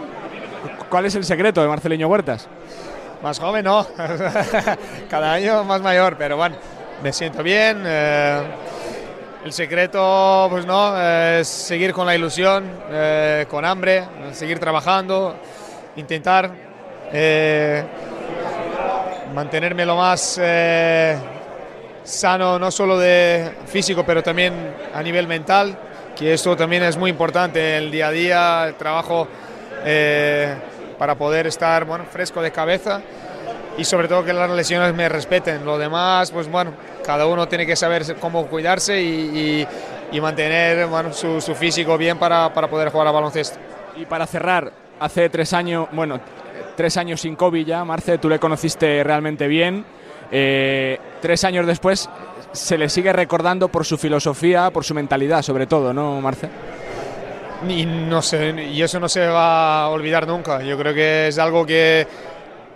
¿Cuál es el secreto de Marceliño Huertas? Más joven no, *laughs* cada año más mayor, pero bueno, me siento bien. Eh, el secreto, pues no, es seguir con la ilusión, eh, con hambre, seguir trabajando, intentar eh, mantenerme lo más sano no solo de físico, pero también a nivel mental, que esto también es muy importante el día a día, el trabajo eh, para poder estar bueno, fresco de cabeza y sobre todo que las lesiones me respeten. Lo demás, pues bueno, cada uno tiene que saber cómo cuidarse y, y, mantener bueno, su, su, físico bien para, para poder jugar a baloncesto. Y para cerrar, hace tres años, bueno, tres años sin COVID ya, Marce, tú le conociste realmente bien. Eh, tres años después se le sigue recordando por su filosofía, por su mentalidad, sobre todo, ¿no, Marce? Y no sé, y eso no se va a olvidar nunca. Yo creo que es algo que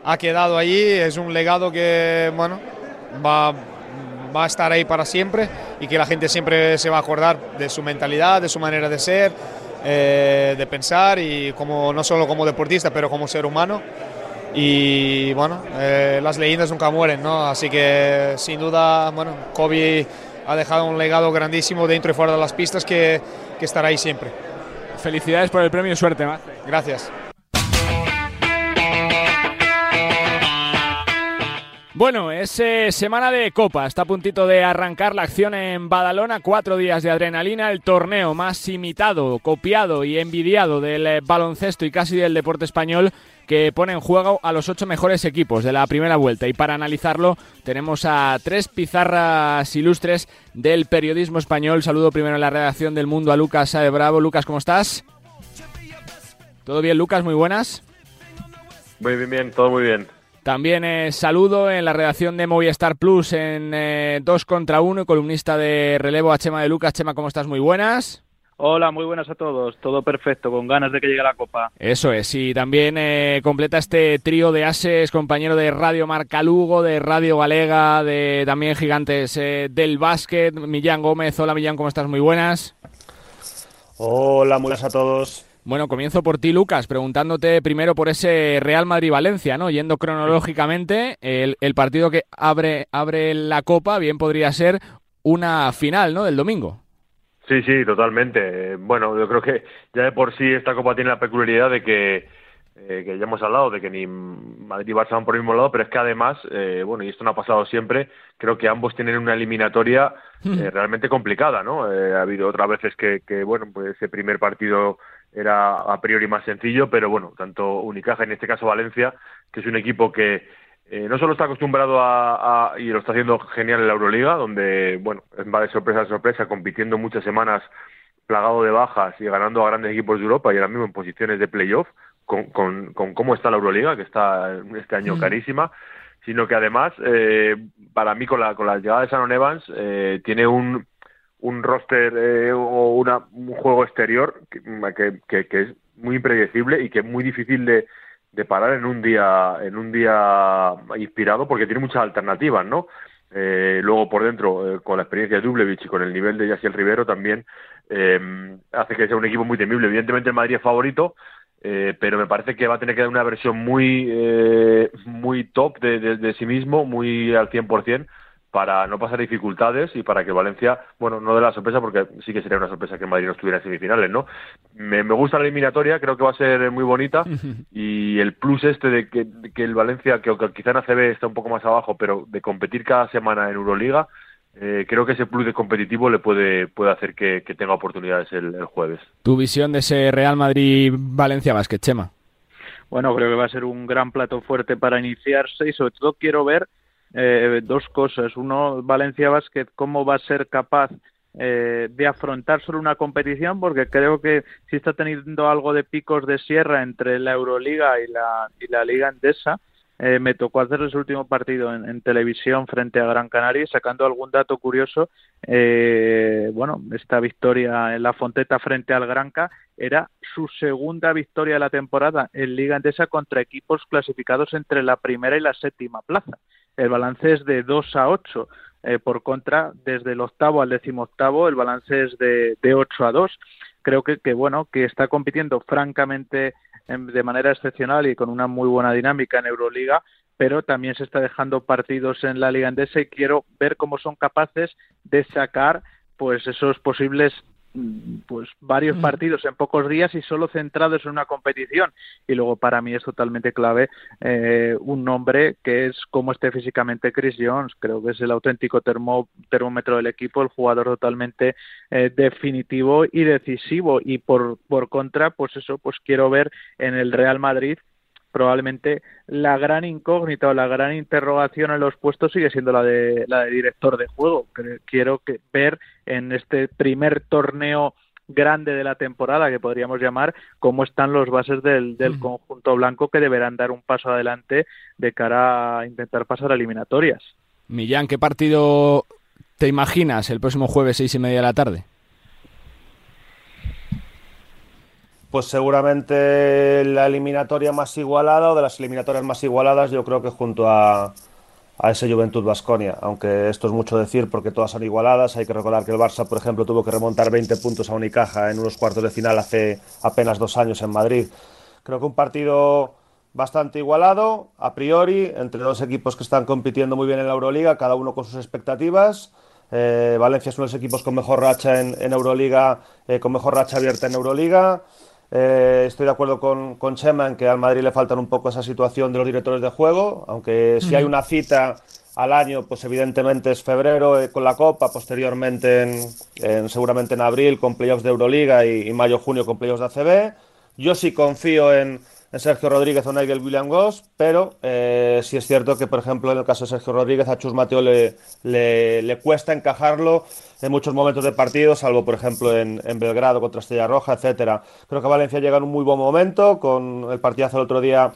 ha quedado allí, es un legado que, bueno, va, va a estar ahí para siempre y que la gente siempre se va a acordar de su mentalidad, de su manera de ser, eh, de pensar y como no solo como deportista, pero como ser humano. Y bueno, eh, las leyendas nunca mueren, ¿no? Así que sin duda, bueno, Kobe ha dejado un legado grandísimo dentro y fuera de las pistas que, que estará ahí siempre. Felicidades por el premio y suerte, Marce. Gracias. Bueno, es eh, semana de Copa. Está a puntito de arrancar la acción en Badalona. Cuatro días de adrenalina. El torneo más imitado, copiado y envidiado del eh, baloncesto y casi del deporte español que pone en juego a los ocho mejores equipos de la primera vuelta. Y para analizarlo tenemos a tres pizarras ilustres del periodismo español. Saludo primero en la redacción del Mundo a Lucas Sae Bravo. Lucas, ¿cómo estás? ¿Todo bien, Lucas? Muy buenas. Muy bien, bien, todo muy bien. También eh, saludo en la redacción de Movistar Plus en 2 eh, contra 1 y columnista de relevo a Chema de Lucas. Chema, ¿cómo estás? Muy buenas. Hola, muy buenas a todos. Todo perfecto, con ganas de que llegue la Copa. Eso es, y también eh, completa este trío de ases, compañero de Radio Marca Lugo, de Radio Galega, de también gigantes del básquet, Millán Gómez. Hola Millán, ¿cómo estás? Muy buenas. Hola, muy buenas a todos. Bueno, comienzo por ti, Lucas, preguntándote primero por ese Real Madrid-Valencia, ¿no? Yendo cronológicamente, el, partido que abre, abre la Copa bien podría ser una final, ¿no? Del domingo. Sí, sí, totalmente. Bueno, yo creo que ya de por sí esta Copa tiene la peculiaridad de que, eh, que ya hemos hablado, de que ni Madrid y Barça van por el mismo lado, pero es que además, eh, bueno, y esto no ha pasado siempre, creo que ambos tienen una eliminatoria hmm. eh, realmente complicada, ¿no? ha habido otras veces que, que, bueno, pues ese primer partido era a priori más sencillo, pero bueno, tanto Unicaja, en este caso Valencia, que es un equipo que eh, no solo está acostumbrado a, y lo está haciendo genial en la Euroliga, donde, bueno, va de sorpresa a sorpresa, compitiendo muchas semanas plagado de bajas y ganando a grandes equipos de Europa y ahora mismo en posiciones de playoff, con, con, con cómo está la Euroliga, que está este año mm. carísima, sino que además, eh, para mí, con la, con la llegada de Shannon Evans, eh, tiene un, un roster eh, o una, un juego exterior que, que, es muy impredecible y que es muy difícil de, de, parar en un día en un día inspirado porque tiene muchas alternativas, ¿no? Eh, luego por dentro, eh, con la experiencia de Dublevich y con el nivel de Yaciel Rivero también eh, hace que sea un equipo muy temible. Evidentemente el Madrid es favorito, eh, pero me parece que va a tener que dar una versión muy muy top de, de, de sí mismo, muy al 100%, para no pasar dificultades y para que Valencia, bueno, no de la sorpresa, porque sí que sería una sorpresa que Madrid no estuviera en semifinales, ¿no? Me, gusta la eliminatoria, creo que va a ser muy bonita *laughs* y el plus este de que, el Valencia, que, quizá en ACB está un poco más abajo, pero de competir cada semana en Euroliga, eh, creo que ese plus de competitivo le puede, puede hacer que, tenga oportunidades el, jueves. ¿Tu visión de ese Real Madrid-Valencia Basket, Chema? Bueno, creo que va a ser un gran plato fuerte para iniciarse y sobre todo quiero ver eh, dos cosas. Uno, Valencia Basket, cómo va a ser capaz eh, de afrontar solo una competición, porque creo que si está teniendo algo de picos de sierra entre la Euroliga y la, y la Liga Endesa. Eh, me tocó hacer ese último partido en, televisión frente a Gran Canaria sacando algún dato curioso. Eh, bueno, esta victoria en la Fonteta frente al Granca era su segunda victoria de la temporada en Liga Endesa contra equipos clasificados entre la primera y la séptima plaza el balance es de 2 a 8. Eh, por contra, desde el octavo al decimoctavo, el balance es de, de 8 a 2. Creo que, bueno, que está compitiendo francamente de manera excepcional y con una muy buena dinámica en Euroliga, pero también se está dejando partidos en la Liga Endesa y quiero ver cómo son capaces de sacar pues esos posibles pues varios mm. partidos en pocos días y solo centrados en una competición. Y luego para mí es totalmente clave eh, un nombre que es como esté físicamente Chris Jones. Creo que es el auténtico termómetro del equipo el jugador totalmente eh, definitivo y decisivo. Y por por contra pues eso pues quiero ver en el Real Madrid probablemente la gran incógnita o la gran interrogación en los puestos sigue siendo la de la de director de juego. Quiero que, ver en este primer torneo grande de la temporada, que podríamos llamar, cómo están los bases del, del conjunto blanco que deberán dar un paso adelante de cara a intentar pasar a eliminatorias. Millán, ¿qué partido te imaginas el próximo jueves seis y media de la tarde? Pues seguramente la eliminatoria más igualada o de las eliminatorias más igualadas, yo creo que junto a, a ese Juventud Basconia, aunque esto es mucho decir porque todas son igualadas. Hay que recordar que el Barça, por ejemplo, tuvo que remontar 20 puntos a Unicaja en unos cuartos de final hace apenas dos años en Madrid. Creo que un partido bastante igualado, a priori, entre dos equipos que están compitiendo muy bien en la Euroliga, cada uno con sus expectativas. Eh, Valencia es uno de los equipos con mejor racha en, Euroliga, eh, con mejor racha abierta en Euroliga. Eh, estoy de acuerdo con, con, Chema en que al Madrid le faltan un poco esa situación de los directores de juego, aunque si hay una cita al año, pues evidentemente es febrero eh, con la Copa, posteriormente en, seguramente en abril con playoffs de Euroliga y, mayo-junio con playoffs de ACB. Yo sí confío en, Sergio Rodríguez o Nigel William Goss, pero eh, sí es cierto que, por ejemplo, en el caso de Sergio Rodríguez, a Chus Mateo le, le cuesta encajarlo en muchos momentos de partido, salvo por ejemplo en, Belgrado contra Estrella Roja, etcétera. Creo que Valencia llega en un muy buen momento con el partidazo el otro día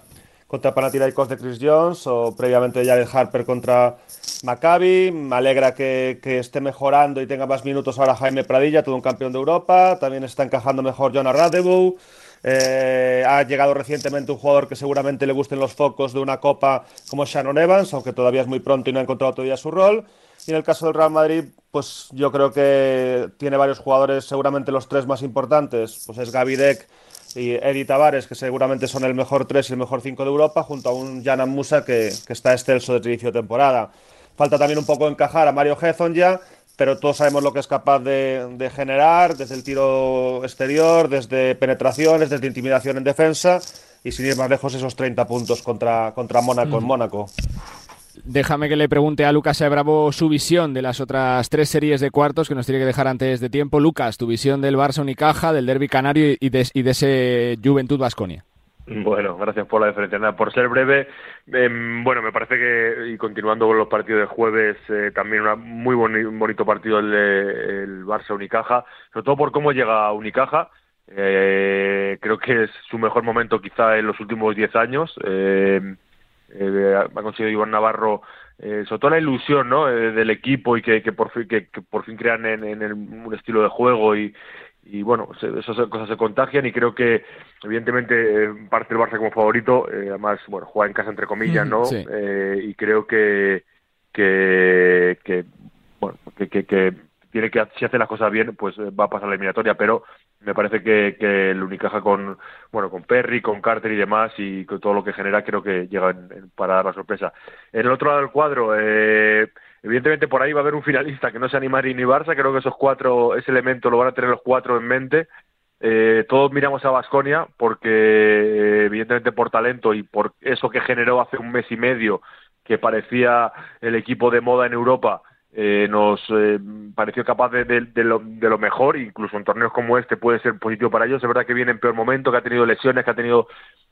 contra Panathinaikos de Chris Jones o previamente Jared Harper contra Maccabi. Me alegra que, esté mejorando y tenga más minutos ahora Jaime Pradilla, todo un campeón de Europa. También está encajando mejor Jonah Radebu. Eh, ha llegado recientemente un jugador que seguramente le gusten los focos de una copa como Shannon Evans, aunque todavía es muy pronto y no ha encontrado todavía su rol. Y en el caso del Real Madrid, pues yo creo que tiene varios jugadores, seguramente los tres más importantes, pues es Gavidec y Edi Tavares, que seguramente son el mejor tres y el mejor cinco de Europa, junto a un Janan Musa que, está excelso de inicio de temporada. Falta también un poco encajar a Mario Hezon ya, pero todos sabemos lo que es capaz de, generar, desde el tiro exterior, desde penetraciones, desde intimidación en defensa, y sin ir más lejos esos 30 puntos contra, contra Mónaco en Mónaco. Déjame que le pregunte a Lucas Bravo su visión de las otras tres series de cuartos que nos tiene que dejar antes de tiempo. Lucas, tu visión del Barça Unicaja, del Derby Canario y de, ese Juventud Vasconia. Bueno, gracias por la deferencia. Por ser breve, em, bueno, me parece que, y continuando con los partidos de jueves, eh, también un muy bonito partido el, de, el Barça Unicaja, sobre todo por cómo llega Unicaja. Eh, creo que es su mejor momento quizá en los últimos diez años. Eh, eh, ha conseguido Iván Navarro eh, sobre todo la ilusión ¿no? Eh, del equipo y que, que por fin que, por fin crean en, en un estilo de juego y, y bueno esas cosas se contagian y creo que evidentemente eh, parte el Barça como favorito además bueno juega en casa entre comillas no y creo que que, que bueno que, que, que tiene que si hace las cosas bien pues va a pasar la eliminatoria pero me parece que, que el Unicaja con bueno con Perry, con Carter y demás y con todo lo que genera creo que llega para dar la sorpresa. En el otro lado del cuadro, eh, evidentemente por ahí va a haber un finalista que no sea ni Madrid ni Barça, creo que esos cuatro, ese elemento lo van a tener los cuatro en mente. Eh, todos miramos a Basconia porque evidentemente por talento y por eso que generó hace un mes y medio que parecía el equipo de moda en Europa eh, nos eh, pareció capaz de, de, lo, de, lo, mejor, incluso en torneos como este puede ser positivo para ellos. Es verdad que viene en peor momento, que ha tenido lesiones, que ha tenido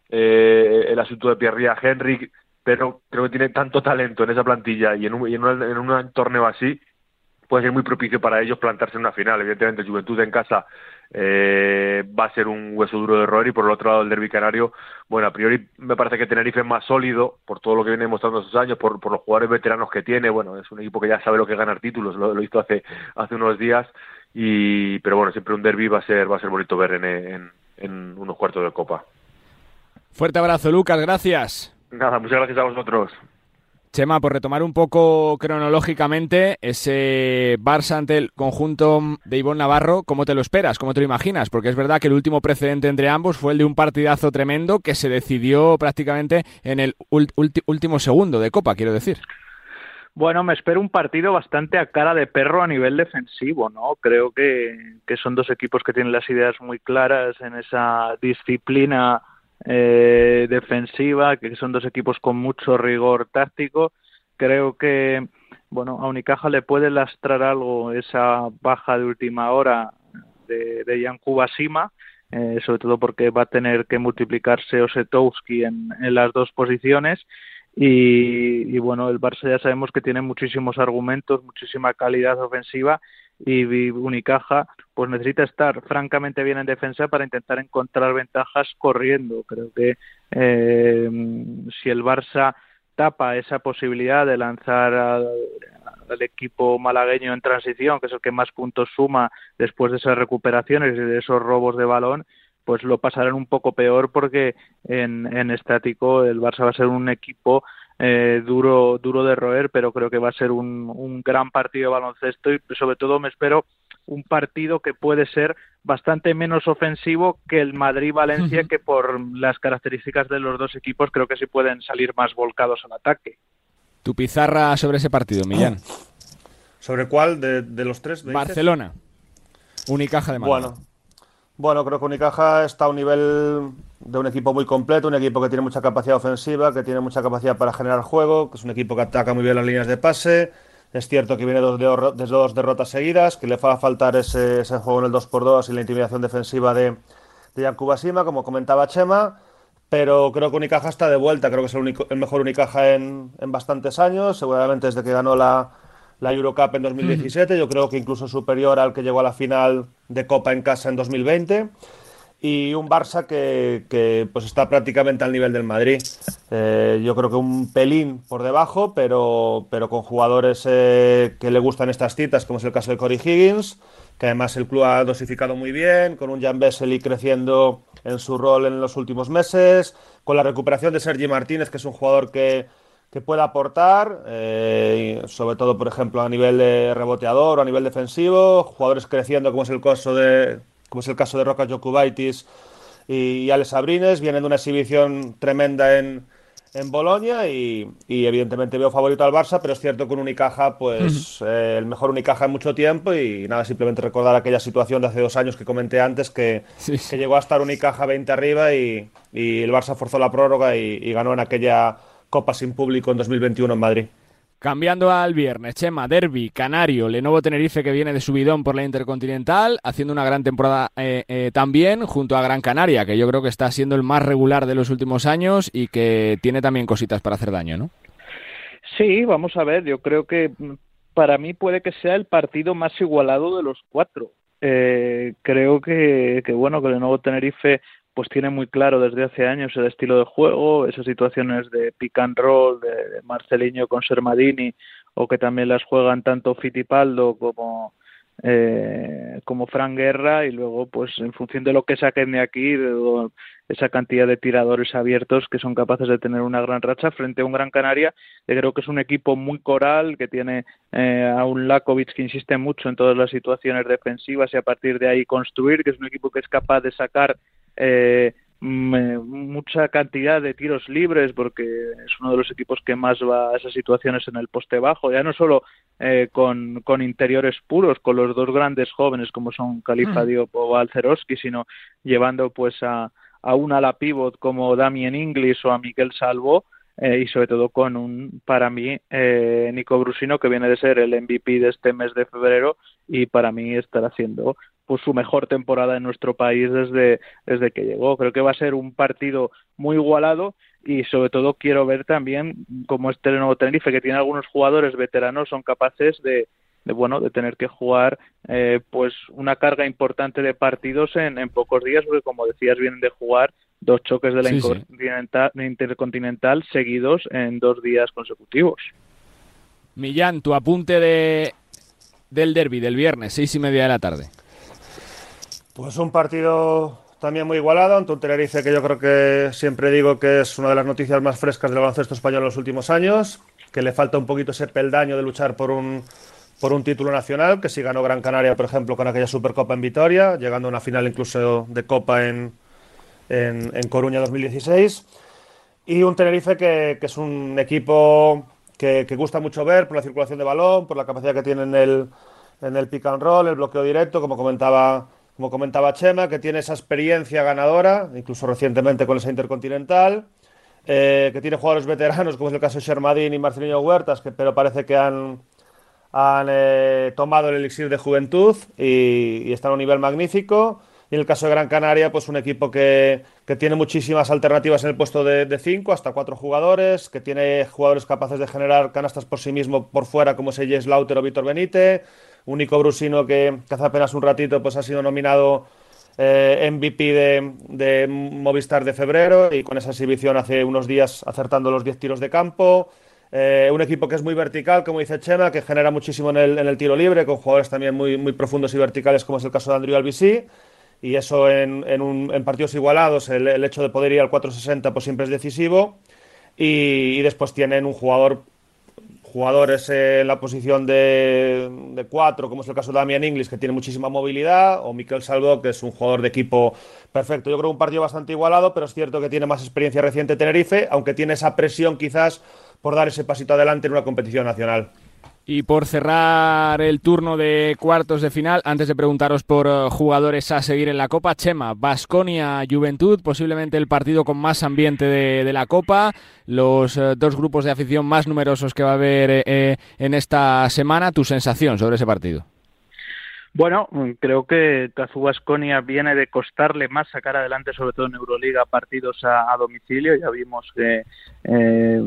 eh, el asunto de Pierre Henry, pero creo que tiene tanto talento en esa plantilla y en un, en, un torneo así puede ser muy propicio para ellos plantarse en una final. Evidentemente, Juventud en casa eh, va a ser un hueso duro de roer y por el otro lado el derby canario, bueno, a priori me parece que Tenerife es más sólido por todo lo que viene mostrando estos años, por, los jugadores veteranos que tiene, bueno, es un equipo que ya sabe lo que es ganar títulos, lo, lo visto hace, hace unos días y pero bueno, siempre un derby va a ser, va a ser bonito ver en unos cuartos de copa. Fuerte abrazo, Lucas, gracias. Nada, muchas gracias a vosotros. Chema, por retomar un poco cronológicamente ese Barça ante el conjunto de Ivonne Navarro, ¿cómo te lo esperas? ¿Cómo te lo imaginas? Porque es verdad que el último precedente entre ambos fue el de un partidazo tremendo que se decidió prácticamente en el último segundo de Copa, quiero decir. Bueno, me espero un partido bastante a cara de perro a nivel defensivo, ¿no? Creo que, que son dos equipos que tienen las ideas muy claras en esa disciplina eh, defensiva, que son dos equipos con mucho rigor táctico. Creo que bueno, a Unicaja le puede lastrar algo esa baja de última hora de, de Sima eh, sobre todo porque va a tener que multiplicarse Osetowski en, en las dos posiciones. Y, y, bueno, el Barça ya sabemos que tiene muchísimos argumentos, muchísima calidad ofensiva y Unicaja pues necesita estar francamente bien en defensa para intentar encontrar ventajas corriendo. Creo que eh, si el Barça tapa esa posibilidad de lanzar al, equipo malagueño en transición, que es el que más puntos suma después de esas recuperaciones y de esos robos de balón, pues lo pasarán un poco peor porque en, en estático el Barça va a ser un equipo eh, duro, duro de roer, pero creo que va a ser un, un gran partido de baloncesto y sobre todo me espero un partido que puede ser bastante menos ofensivo que el Madrid-Valencia, que por las características de los dos equipos creo que sí pueden salir más volcados al ataque. Tu pizarra sobre ese partido, Millán. ¿Sobre cuál de, de los tres? Barcelona. Unicaja de. Bueno, bueno, creo que Unicaja está a un nivel de un equipo muy completo, un equipo que tiene mucha capacidad ofensiva, que tiene mucha capacidad para generar juego, que es un equipo que ataca muy bien las líneas de pase. Es cierto que viene de dos, de dos derrotas seguidas, que le va a faltar ese, juego en el 2x2 y la intimidación defensiva de, de como comentaba Chema. Pero creo que Unicaja está de vuelta, creo que es el, único, el mejor Unicaja en, en bastantes años, seguramente desde que ganó la, la Eurocup en 2017, yo creo que incluso superior al que llegó a la final de Copa en casa en 2020. Y un Barça que, que pues está prácticamente al nivel del Madrid. Eh, yo creo que un pelín por debajo, pero, pero con jugadores eh, que le gustan estas citas, como es el caso de Corey Higgins, que además el club ha dosificado muy bien, con un Jan Vesely creciendo en su rol en los últimos meses, con la recuperación de Sergi Martínez, que es un jugador que, que pueda aportar, eh, sobre todo, por ejemplo, a nivel de reboteador o a nivel defensivo, jugadores creciendo, como es el caso de, como es el caso de Roca Jokubaitis y, y Alex Abrines, vienen de una exhibición tremenda en, en Bolonia y, y, evidentemente veo favorito al Barça, pero es cierto que un Unicaja, pues eh, el mejor Unicaja en mucho tiempo y nada, simplemente recordar aquella situación de hace dos años que comenté antes, que, Sí. que llegó a estar Unicaja 20 arriba y, y el Barça forzó la prórroga y, y ganó en aquella Copa sin público en 2021 en Madrid. Cambiando al viernes, Chema, Derby, Canario, Lenovo Tenerife que viene de subidón por la Intercontinental, haciendo una gran temporada eh, eh, también junto a Gran Canaria, que yo creo que está siendo el más regular de los últimos años y que tiene también cositas para hacer daño, ¿no? Sí, vamos a ver, yo creo que mm, para mí puede que sea el partido más igualado de los cuatro. Eh, creo que, que, bueno, que nuevo Tenerife pues tiene muy claro desde hace años el estilo de juego, esas situaciones de pick and roll, de, Marceliño con Sermadini, o que también las juegan tanto Fittipaldo como, eh, como Fran Guerra y luego pues en función de lo que saquen de aquí de esa cantidad de tiradores abiertos que son capaces de tener una gran racha frente a un Gran Canaria que creo que es un equipo muy coral que tiene eh, a un Lakovic que insiste mucho en todas las situaciones defensivas y a partir de ahí construir que es un equipo que es capaz de sacar eh, mucha cantidad de tiros libres porque es uno de los equipos que más va a esas situaciones en el poste bajo, ya no solo eh, con, con, interiores puros, con los dos grandes jóvenes como son Califa. Diop o Alceroski, sino llevando pues a, a un ala pivot como Damien Inglis o a Miguel Salvo eh, y sobre todo con un, para mí, eh, Nico Brusino que viene de ser el MVP de este mes de febrero y para mí estará haciendo pues su mejor temporada en nuestro país desde, desde que llegó. Creo que va a ser un partido muy igualado y sobre todo quiero ver también cómo este nuevo Tenerife, que tiene algunos jugadores veteranos, son capaces de, de bueno de tener que jugar eh, pues una carga importante de partidos en, en, pocos días, porque como decías, vienen de jugar dos choques de la sí, intercontinental, sí. intercontinental seguidos en dos días consecutivos. Millán, tu apunte de del derby del viernes, seis y media de la tarde. Pues un partido también muy igualado ante un Tenerife que yo creo que siempre digo que es una de las noticias más frescas del baloncesto español en los últimos años, que le falta un poquito ese peldaño de luchar por un, por un título nacional, que si ganó Gran Canaria, por ejemplo, con aquella Supercopa en Vitoria, llegando a una final incluso de Copa en, en, en Coruña 2016. Y un Tenerife que, que es un equipo que, que, gusta mucho ver por la circulación de balón, por la capacidad que tiene en el, en el pick and roll, el bloqueo directo, como comentaba como comentaba Chema, que tiene esa experiencia ganadora, incluso recientemente con esa Intercontinental, eh, que tiene jugadores veteranos, como es el caso de Shermadín y Marcelino Huertas, que, pero parece que han, han eh, tomado el elixir de juventud y, y, están a un nivel magnífico. Y en el caso de Gran Canaria, pues un equipo que, que tiene muchísimas alternativas en el puesto de 5, hasta cuatro jugadores, que tiene jugadores capaces de generar canastas por sí mismo por fuera, como Seyes Lauter o Víctor Benítez. Único brusino que, que hace apenas un ratito pues ha sido nominado eh, MVP de, de, Movistar de febrero y con esa exhibición hace unos días acertando los 10 tiros de campo. Eh, un equipo que es muy vertical, como dice Chema, que genera muchísimo en el, en el tiro libre, con jugadores también muy, muy, profundos y verticales, como es el caso de Andrew Albisi. Y eso en, en, un, en partidos igualados, el, hecho de poder ir al 460 pues siempre es decisivo. Y, después tienen un jugador jugadores en la posición de, de, cuatro, como es el caso de Damian Inglis, que tiene muchísima movilidad, o Miquel Salvo, que es un jugador de equipo perfecto. Yo creo un partido bastante igualado, pero es cierto que tiene más experiencia reciente Tenerife, aunque tiene esa presión quizás por dar ese pasito adelante en una competición nacional. Y por cerrar el turno de cuartos de final, antes de preguntaros por uh, jugadores a seguir en la Copa, Chema, Basconia Juventud, posiblemente el partido con más ambiente de, la Copa, los uh, dos grupos de afición más numerosos que va a haber eh, en esta semana. ¿Tu sensación sobre ese partido? Bueno, creo que Cazú Basconia viene de costarle más sacar adelante, sobre todo en Euroliga, partidos a, a domicilio. Ya vimos que, eh,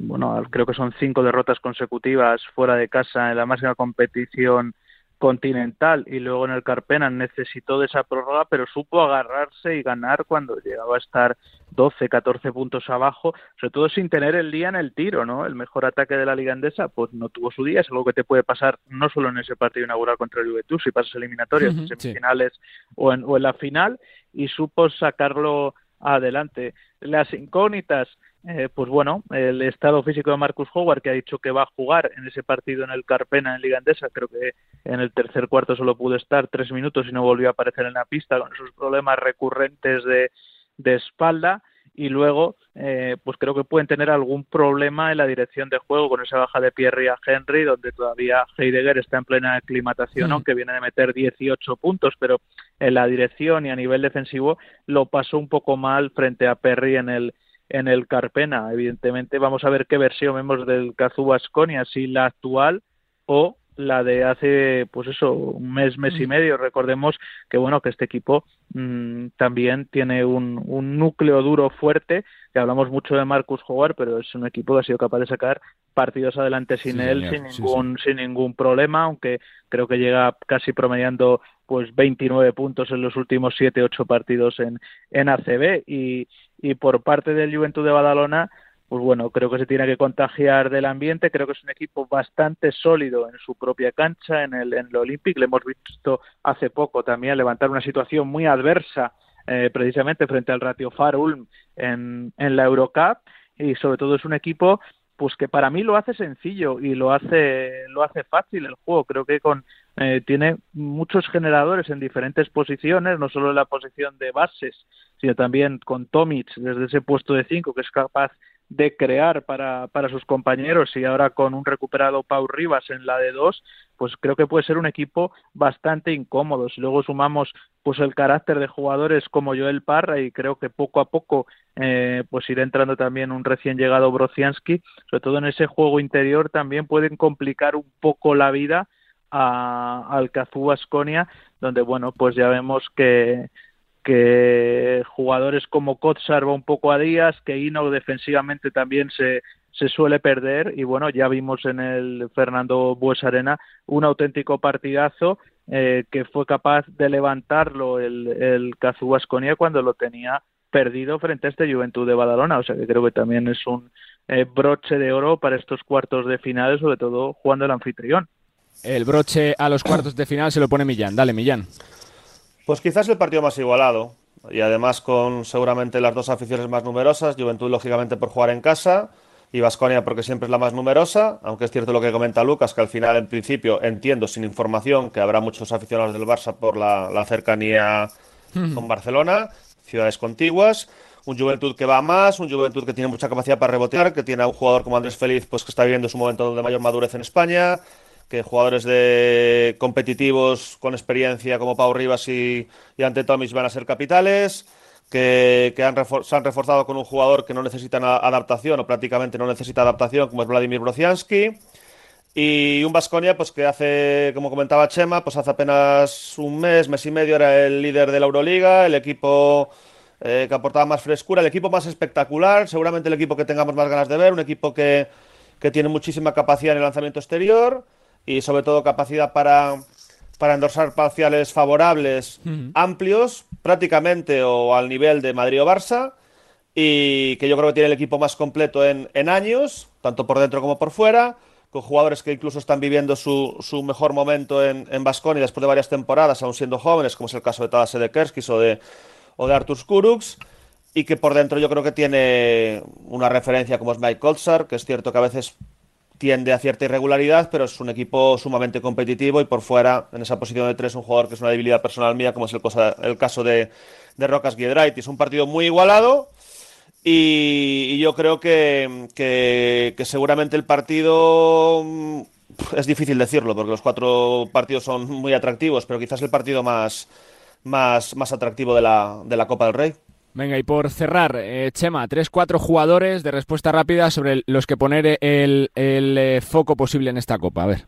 bueno, creo que son cinco derrotas consecutivas fuera de casa en la máxima competición continental y luego en el Carpena necesitó de esa prórroga, pero supo agarrarse y ganar cuando llegaba a estar 12, 14 puntos abajo, sobre todo sin tener el día en el tiro, ¿no? El mejor ataque de la Liga Andesa, pues no tuvo su día, es algo que te puede pasar no solo en ese partido inaugural contra el Juventus, si pasas eliminatorias, uh -huh, semifinales sí. o, en, o en la final, y supo sacarlo adelante. Las incógnitas, eh, pues bueno, el estado físico de Marcus Howard, que ha dicho que va a jugar en ese partido en el Carpena en Liga Andesa, creo que en el tercer cuarto solo pudo estar tres minutos y no volvió a aparecer en la pista con esos problemas recurrentes de, de espalda y luego eh, pues creo que pueden tener algún problema en la dirección de juego con esa baja de Pierre a Henry donde todavía Heidegger está en plena aclimatación mm. aunque viene de meter 18 puntos pero en la dirección y a nivel defensivo lo pasó un poco mal frente a Perry en el en el Carpena. Evidentemente vamos a ver qué versión vemos del Cazú Basconia si la actual o la de hace pues eso un mes mes y medio recordemos que bueno que este equipo mmm, también tiene un, un, núcleo duro fuerte que hablamos mucho de Marcus Howard pero es un equipo que ha sido capaz de sacar partidos adelante sin sí, él señor. sin ningún sí, sí. sin ningún problema aunque creo que llega casi promediando pues 29 puntos en los últimos 7 8 partidos en en ACB y y por parte del Juventud de Badalona pues bueno, creo que se tiene que contagiar del ambiente, creo que es un equipo bastante sólido en su propia cancha, en el, en el Olympic, le hemos visto hace poco también levantar una situación muy adversa eh, precisamente frente al Ratio Far Ulm en, en la Eurocup. Y sobre todo es un equipo pues que para mí lo hace sencillo y lo hace lo hace fácil el juego. Creo que con eh, tiene muchos generadores en diferentes posiciones no solo en la posición de bases sino también con Tomic desde ese puesto de cinco que es capaz de crear para, para sus compañeros y ahora con un recuperado Pau Rivas en la de dos, pues creo que puede ser un equipo bastante incómodo. Si luego sumamos pues el carácter de jugadores como Joel Parra y creo que poco a poco eh, pues irá entrando también un recién llegado Brociansky, sobre todo en ese juego interior también pueden complicar un poco la vida a, al Cazú Asconia, donde bueno pues ya vemos que que jugadores como Kotsar va un poco a días, que Ino defensivamente también se, se suele perder y bueno, ya vimos en el Fernando Bues Arena un auténtico partidazo eh, que fue capaz de levantarlo el, el Cazú Asconia cuando lo tenía perdido frente a este Juventud de Badalona, o sea que creo que también es un eh, broche de oro para estos cuartos de final, sobre todo jugando el anfitrión. El broche a los cuartos de final se lo pone Millán. Dale, Millán. Pues quizás el partido más igualado y además con seguramente las dos aficiones más numerosas, Juventud lógicamente por jugar en casa y Vasconia porque siempre es la más numerosa, aunque es cierto lo que comenta Lucas, que al final en principio entiendo sin información que habrá muchos aficionados del Barça por la, la cercanía con Barcelona, ciudades contiguas, un Juventud que va más, un Juventud que tiene mucha capacidad para rebotear, que tiene a un jugador como Andrés Feliz pues que está viviendo su momento de mayor madurez en España, que jugadores de competitivos con experiencia como Pau Rivas y, y Ante Tomis van a ser capitales, que, que se han reforzado con un jugador que no necesita adaptación o prácticamente no necesita adaptación como es Vladimir Brociansky. Y un Vasconia, pues que hace, como comentaba Chema, pues hace apenas un mes, mes y medio era el líder de la Euroliga, el equipo eh, que aportaba más frescura, el equipo más espectacular, seguramente el equipo que tengamos más ganas de ver, un equipo que, que tiene muchísima capacidad en el lanzamiento exterior y sobre todo capacidad para, para endorsar parciales favorables, amplios, prácticamente o al nivel de Madrid o Barça, y que yo creo que tiene el equipo más completo en, en años, tanto por dentro como por fuera, con jugadores que incluso están viviendo su, su mejor momento en, en Baskonia después de varias temporadas, aún siendo jóvenes, como es el caso de Tadas de Kerskis o de, o de Artur Skuruks, y que por dentro yo creo que tiene una referencia como es Mike Koltzar, que es cierto que a veces tiende a cierta irregularidad, pero es un equipo sumamente competitivo y por fuera, en esa posición de tres, un jugador que es una debilidad personal mía, como es el, caso de, de Rocas Giedraitis. Un partido muy igualado y, y yo creo que, que, que, seguramente el partido mm, es difícil decirlo, porque los cuatro partidos son muy atractivos, pero quizás el partido más, más, más atractivo de la, de la Copa del Rey. Venga, y por cerrar, eh, Chema, tres, cuatro jugadores de respuesta rápida sobre los que poner el, el eh, foco posible en esta Copa. A ver.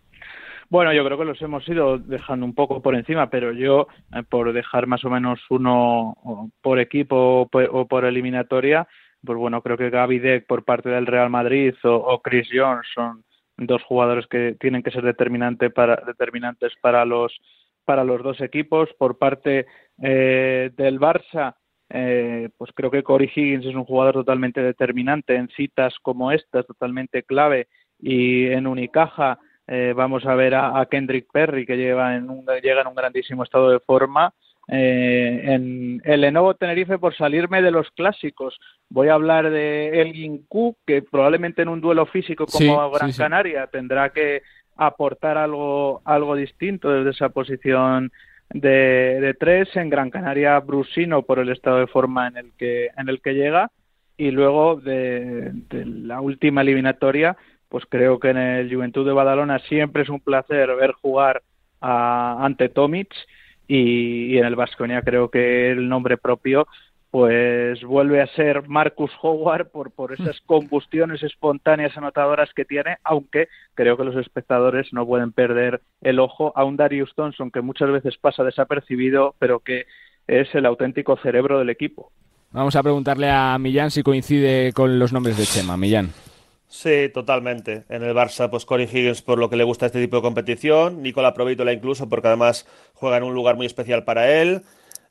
Bueno, yo creo que los hemos ido dejando un poco por encima, pero yo, eh, por dejar más o menos uno por equipo o por, o por eliminatoria, pues bueno, creo que Gaby Deck por parte del Real Madrid o, Chris Jones son dos jugadores que tienen que ser determinante para, determinantes para los, para los dos equipos. Por parte eh, del Barça, eh, pues creo que Corey Higgins es un jugador totalmente determinante en citas como esta, totalmente clave. Y en Unicaja eh, vamos a ver a, a, Kendrick Perry, que lleva en un, llega en un grandísimo estado de forma. Eh, en el Lenovo Tenerife, por salirme de los clásicos, voy a hablar de Elgin Cook, que probablemente en un duelo físico como sí, Gran sí, Canaria tendrá que aportar algo, algo distinto desde esa posición de, de tres, en Gran Canaria Brusino por el estado de forma en el que, en el que llega, y luego de, la última eliminatoria, pues creo que en el Juventud de Badalona siempre es un placer ver jugar a, ante Tomic. Y en el Vasconia creo que el nombre propio pues vuelve a ser Marcus Howard por, por esas combustiones espontáneas anotadoras que tiene, aunque creo que los espectadores no pueden perder el ojo a un Darius Thompson que muchas veces pasa desapercibido, pero que es el auténtico cerebro del equipo. Vamos a preguntarle a Millán si coincide con los nombres de Chema. Millán. Sí, totalmente. En el Barça, pues Corey Higgins por lo que le gusta este tipo de competición, Nicola Provítola incluso porque además juega en un lugar muy especial para él.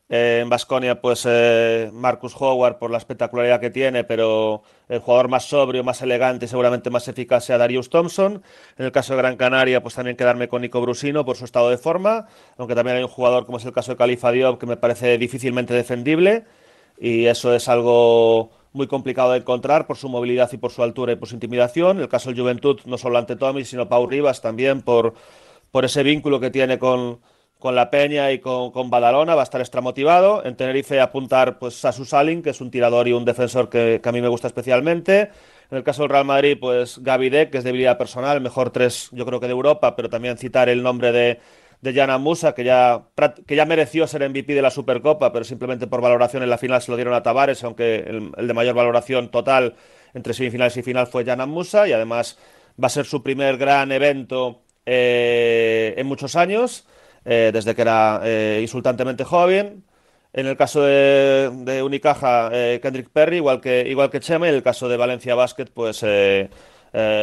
Eh, en Basconia, pues eh, Marcus Howard por la espectacularidad que tiene, pero el jugador más sobrio, más elegante y seguramente más eficaz sea Darius Thompson. En el caso de Gran Canaria, pues también quedarme con Nico Brusino por su estado de forma, aunque también hay un jugador como es el caso de Califa Diop que me parece difícilmente defendible y eso es algo muy complicado de encontrar por su movilidad y por su altura y por su intimidación. El caso del Juventud, no solo ante Tommy, sino Pau Rivas también por, por ese vínculo que tiene con con la Peña y con, Badalona, va a estar extra motivado. En Tenerife apuntar pues a Salin, que es un tirador y un defensor que, a mí me gusta especialmente. En el caso del Real Madrid, pues Gaby Deck, que es debilidad personal, mejor tres, yo creo que de Europa, pero también citar el nombre de, de Jana Musa, que ya, que ya mereció ser MVP de la Supercopa, pero simplemente por valoración en la final se lo dieron a Tavares, aunque el, de mayor valoración total entre semifinales y final fue Jana Musa, y además va a ser su primer gran evento eh, en muchos años eh, desde que era eh, insultantemente joven. En el caso de, de Unicaja, eh, Kendrick Perry, igual que, igual que Chema, y en el caso de Valencia Basket, pues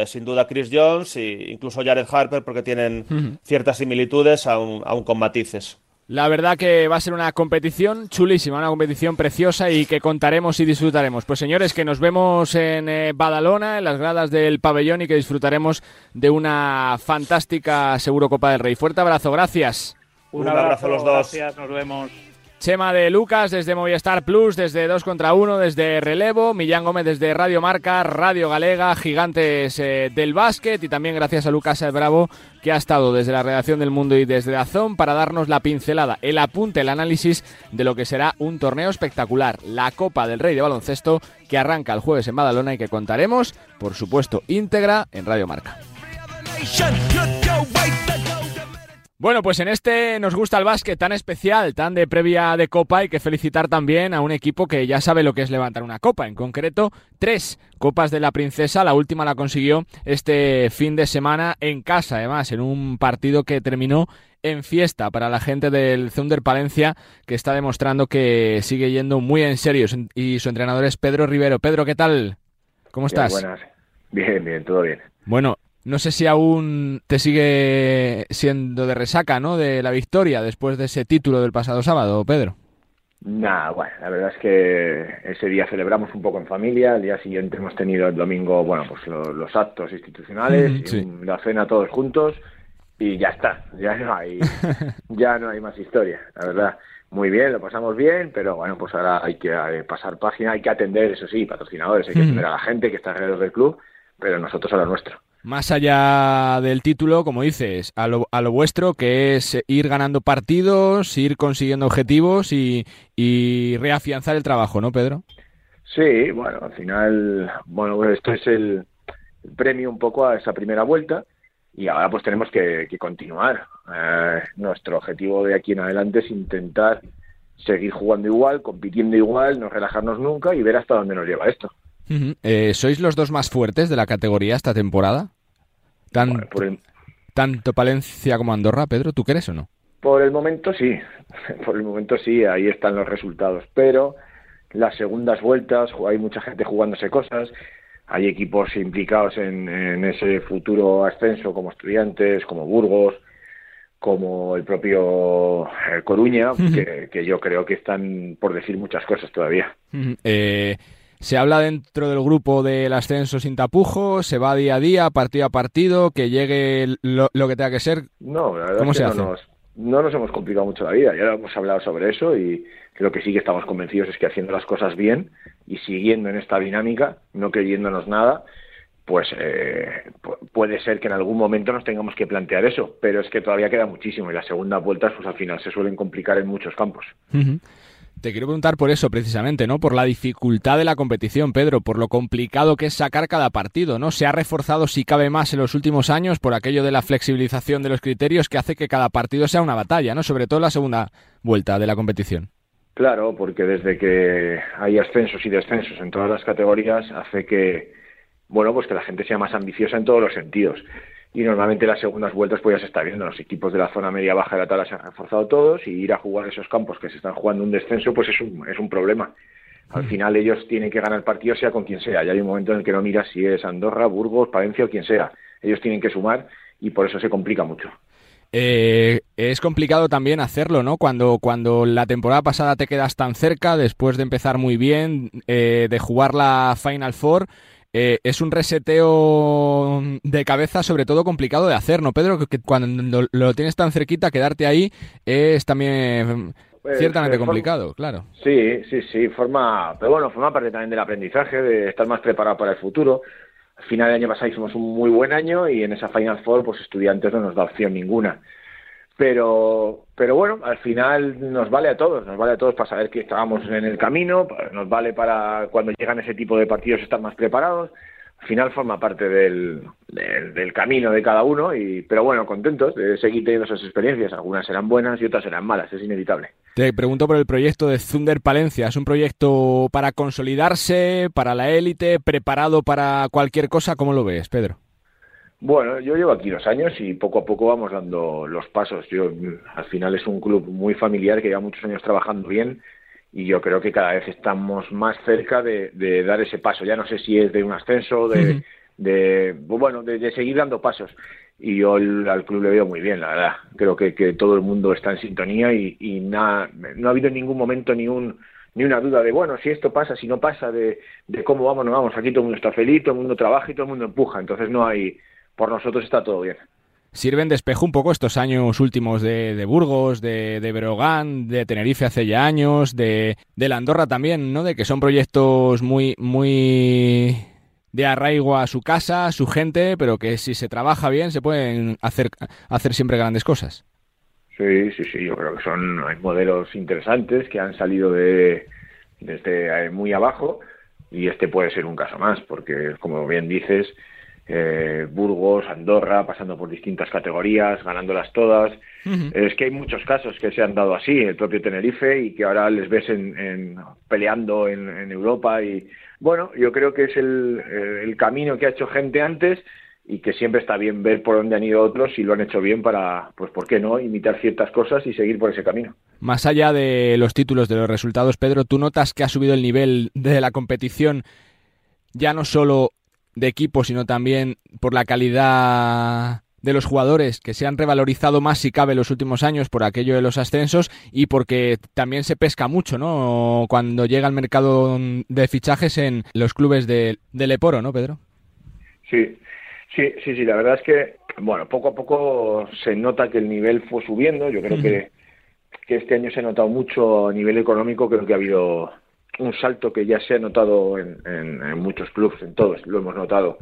sin duda Chris Jones e incluso Jared Harper, porque tienen ciertas similitudes, aún, aún con matices. La verdad que va a ser una competición chulísima, una competición preciosa y que contaremos y disfrutaremos. Pues señores, que nos vemos en eh, Badalona, en las gradas del pabellón y que disfrutaremos de una fantástica seguro Copa del Rey. Fuerte abrazo, gracias. Un, Un abrazo, abrazo, a los dos. Gracias, nos vemos. Chema de Lucas desde Movistar Plus, desde 2 contra 1, desde Relevo, Millán Gómez desde Radio Marca, Radio Galega, Gigantes eh, del Básquet y también gracias a Lucas el Bravo que ha estado desde la redacción del Mundo y desde Azón para darnos la pincelada, el apunte, el análisis de lo que será un torneo espectacular, la Copa del Rey de Baloncesto que arranca el jueves en Badalona y que contaremos, por supuesto, íntegra en Radio Marca. Bueno, pues en este nos gusta el básquet tan especial, tan de previa de copa, hay que felicitar también a un equipo que ya sabe lo que es levantar una copa. En concreto, tres copas de la princesa. La última la consiguió este fin de semana en casa, además, en un partido que terminó en fiesta para la gente del Thunder Palencia, que está demostrando que sigue yendo muy en serio. Y su entrenador es Pedro Rivero. Pedro, ¿qué tal? ¿Cómo estás? buenas. Bien, bien, todo bien. Bueno, no sé si aún te sigue siendo de resaca, ¿no? De la victoria después de ese título del pasado sábado, Pedro. Nada, bueno, la verdad es que ese día celebramos un poco en familia, el día siguiente hemos tenido el domingo, bueno, pues los actos institucionales, la cena todos juntos y ya está, ya no hay, *laughs* ya no hay más historia, la verdad. Muy bien, lo pasamos bien, pero bueno, pues ahora hay que eh, pasar página, hay que atender, eso sí, patrocinadores, hay que atender a la gente que está alrededor del club, pero nosotros a lo nuestro más allá del título, como dices, a lo, a lo vuestro, que es ir ganando partidos, ir consiguiendo objetivos y, reafianzar el trabajo, ¿no, Pedro? Sí, bueno, al final, bueno, esto es el, premio un poco a esa primera vuelta y ahora pues tenemos que, continuar. Eh, nuestro objetivo de aquí en adelante es intentar seguir jugando igual, compitiendo igual, no relajarnos nunca y ver hasta dónde nos lleva esto. Eh, ¿Sois los dos más fuertes de la categoría esta temporada? Tanto Palencia como Andorra, Pedro, ¿tú crees o no? Por el momento sí, *laughs* por el momento sí, ahí están los resultados, pero las segundas vueltas hay mucha gente jugándose cosas, hay equipos implicados en, ese futuro ascenso como estudiantes, como Burgos, como el propio eh, Coruña, que, yo creo que están por decir muchas cosas todavía. eh, se habla dentro del grupo del ascenso sin tapujos, se va día a día, partido a partido, que llegue lo, que tenga que ser. No, la verdad es que no, Nos, no nos hemos complicado mucho la vida, ya hemos hablado sobre eso y lo que sí que estamos convencidos es que haciendo las cosas bien y siguiendo en esta dinámica, no creyéndonos nada, pues eh, puede ser que en algún momento nos tengamos que plantear eso, pero es que todavía queda muchísimo y las segundas vueltas pues al final se suelen complicar en muchos campos. Te quiero preguntar por eso precisamente, ¿no? Por la dificultad de la competición, Pedro, por lo complicado que es sacar cada partido, ¿no? Se ha reforzado si cabe más en los últimos años por aquello de la flexibilización de los criterios que hace que cada partido sea una batalla, ¿no? Sobre todo la segunda vuelta de la competición. Claro, porque desde que hay ascensos y descensos en todas las categorías hace que, bueno, pues que la gente sea más ambiciosa en todos los sentidos y normalmente las segundas vueltas pues ya se está viendo, los equipos de la zona media-baja de la tabla se han reforzado todos y ir a jugar esos campos que se están jugando un descenso pues es un, es un problema. Al mm. final ellos tienen que ganar el partido sea con quien sea, ya hay un momento en el que no miras si es Andorra, Burgos, Palencia o quien sea, ellos tienen que sumar y por eso se complica mucho. Eh, es complicado también hacerlo, ¿no? Cuando, cuando la temporada pasada te quedas tan cerca, después de empezar muy bien, eh, de jugar la Final Four, eh, es un reseteo de cabeza sobre todo complicado de hacer, ¿no, Pedro? Que cuando lo tienes tan cerquita, quedarte ahí es también pues, ciertamente eh, complicado, claro. Sí, sí, sí, forma, pero bueno, forma parte también del aprendizaje, de estar más preparado para el futuro. Al final del año pasado hicimos un muy buen año y en esa Final Four, pues estudiantes no nos da opción ninguna pero pero bueno, al final nos vale a todos, nos vale a todos para saber que estábamos en el camino, nos vale para cuando llegan ese tipo de partidos estar más preparados. Al final forma parte del, del, camino de cada uno, y, pero bueno, contentos de seguir teniendo esas experiencias. Algunas serán buenas y otras serán malas, es inevitable. Te pregunto por el proyecto de Thunder Palencia. ¿Es un proyecto para consolidarse, para la élite, preparado para cualquier cosa? ¿Cómo lo ves, Pedro? Bueno, yo llevo aquí dos años y poco a poco vamos dando los pasos. Yo, al final es un club muy familiar que lleva muchos años trabajando bien y yo creo que cada vez estamos más cerca de, dar ese paso. Ya no sé si es de un ascenso, de, de bueno, de, seguir dando pasos. Y yo al club le veo muy bien, la verdad. Creo que, que todo el mundo está en sintonía y, y nada, no ha habido en ningún momento ni un ni una duda de, bueno, si esto pasa, si no pasa, de, de cómo vamos, no vamos. Aquí todo el mundo está feliz, todo el mundo trabaja y todo el mundo empuja. Entonces no hay, por nosotros está todo bien. Sirven de espejo un poco estos años últimos de, Burgos, de, de de Tenerife hace ya años, de, de la Andorra también, ¿no? De que son proyectos muy, muy de arraigo a su casa, a su gente, pero que si se trabaja bien se pueden hacer, hacer siempre grandes cosas. Sí, sí, sí, yo creo que son hay modelos interesantes que han salido de desde muy abajo y este puede ser un caso más, porque como bien dices, eh, Burgos, Andorra, pasando por distintas categorías, ganándolas todas. Es que hay muchos casos que se han dado así, el propio Tenerife, y que ahora les ves en, peleando en, Europa. Y bueno, yo creo que es el, el camino que ha hecho gente antes y que siempre está bien ver por dónde han ido otros y lo han hecho bien para, pues, ¿por qué no?, imitar ciertas cosas y seguir por ese camino. Más allá de los títulos, de los resultados, Pedro, ¿tú notas que ha subido el nivel de la competición ya no solo de equipo, sino también por la calidad de los jugadores que se han revalorizado más si cabe en los últimos años por aquello de los ascensos y porque también se pesca mucho, ¿no? Cuando llega el mercado de fichajes en los clubes de, de Leporo, ¿no, Pedro? Sí, Sí, sí, sí, la verdad es que, bueno, poco a poco se nota que el nivel fue subiendo. Yo creo que, que este año se ha notado mucho a nivel económico, creo que ha habido un salto que ya se ha notado en, en, muchos clubes, en todos lo hemos notado.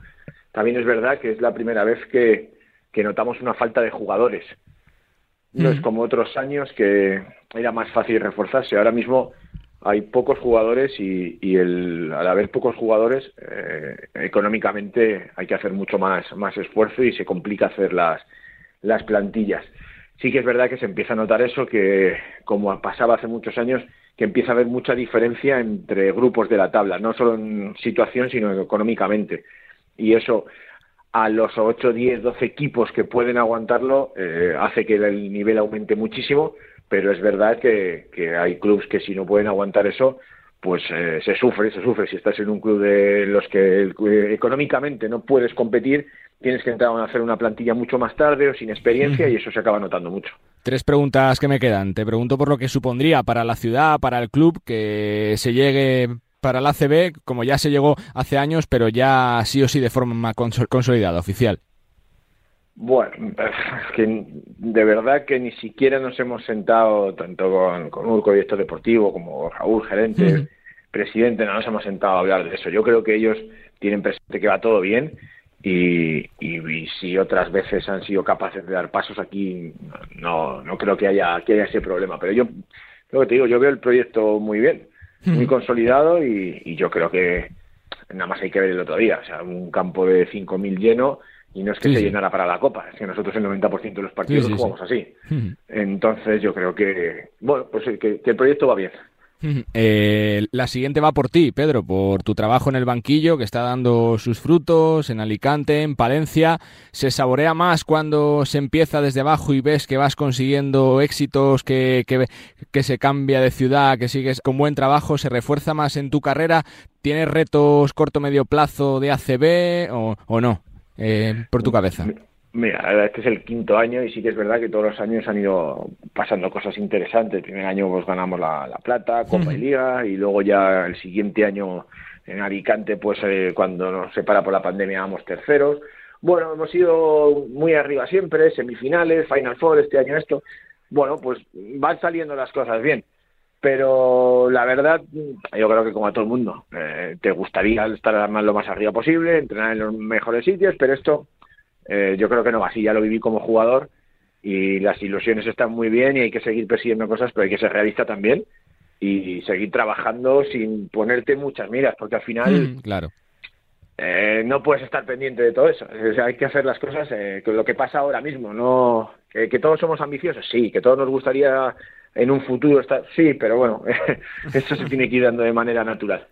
También es verdad que es la primera vez que, que notamos una falta de jugadores. No es como otros años que era más fácil reforzarse. Ahora mismo hay pocos jugadores y, y el, al haber pocos jugadores, eh, económicamente hay que hacer mucho más, más esfuerzo y se complica hacer las, las plantillas. Sí que es verdad que se empieza a notar eso, que como pasaba hace muchos años, que empieza a haber mucha diferencia entre grupos de la tabla, no solo en situación, sino económicamente. Y eso, a los 8, 10, 12 equipos que pueden aguantarlo, eh, hace que el nivel aumente muchísimo, pero es verdad que, hay clubes que si no pueden aguantar eso, pues eh, se sufre, se sufre. Si estás en un club de los que económicamente no puedes competir, tienes que entrar a hacer una plantilla mucho más tarde o sin experiencia y eso se acaba notando mucho. Tres preguntas que me quedan. Te pregunto por lo que supondría para la ciudad, para el club, que se llegue para la ACB, como ya se llegó hace años, pero ya sí o sí de forma consolidada, oficial. Bueno, *laughs* es que de verdad que ni siquiera nos hemos sentado, tanto con, con Urco, director deportivo, como Raúl, gerente, presidente, no nos hemos sentado a hablar de eso. Yo creo que ellos tienen presente que va todo bien y, y, si otras veces han sido capaces de dar pasos aquí, no, no creo que haya, que haya ese problema. Pero yo, lo que te digo, yo veo el proyecto muy bien, muy consolidado y, y yo creo que nada más hay que ver el otro día. O sea, un campo de 5.000 lleno y no es que se llenara para la Copa, es que nosotros el 90% de los partidos jugamos así. Entonces yo creo que, bueno, pues que, el proyecto va bien. Eh, la siguiente va por ti, Pedro, por tu trabajo en el banquillo que está dando sus frutos en Alicante, en Palencia. ¿Se saborea más cuando se empieza desde abajo y ves que vas consiguiendo éxitos, que, que, se cambia de ciudad, que sigues con buen trabajo? ¿Se refuerza más en tu carrera? ¿Tienes retos corto-medio plazo de ACB o, o no? Eh, por tu cabeza? Mira, este es el quinto año y sí que es verdad que todos los años han ido pasando cosas interesantes. El primer año pues ganamos la, Plata, Copa y Liga y luego ya el siguiente año en Alicante pues eh, cuando nos separa por la pandemia vamos terceros. Bueno, hemos ido muy arriba siempre, semifinales, Final Four, este año esto. Bueno, pues van saliendo las cosas bien pero la verdad, yo creo que como a todo el mundo, eh, te gustaría estar lo más arriba posible, entrenar en los mejores sitios, pero esto eh, yo creo que no va así, ya lo viví como jugador y las ilusiones están muy bien y hay que seguir persiguiendo cosas, pero hay que ser realista también y seguir trabajando sin ponerte muchas miras, porque al final mm, claro. Eh, no puedes estar pendiente de todo eso. hay que hacer las cosas con lo que pasa ahora mismo, no que todos somos ambiciosos, sí, que todos nos gustaría en un futuro está sí, pero bueno, *laughs* eso se tiene que ir dando de manera natural.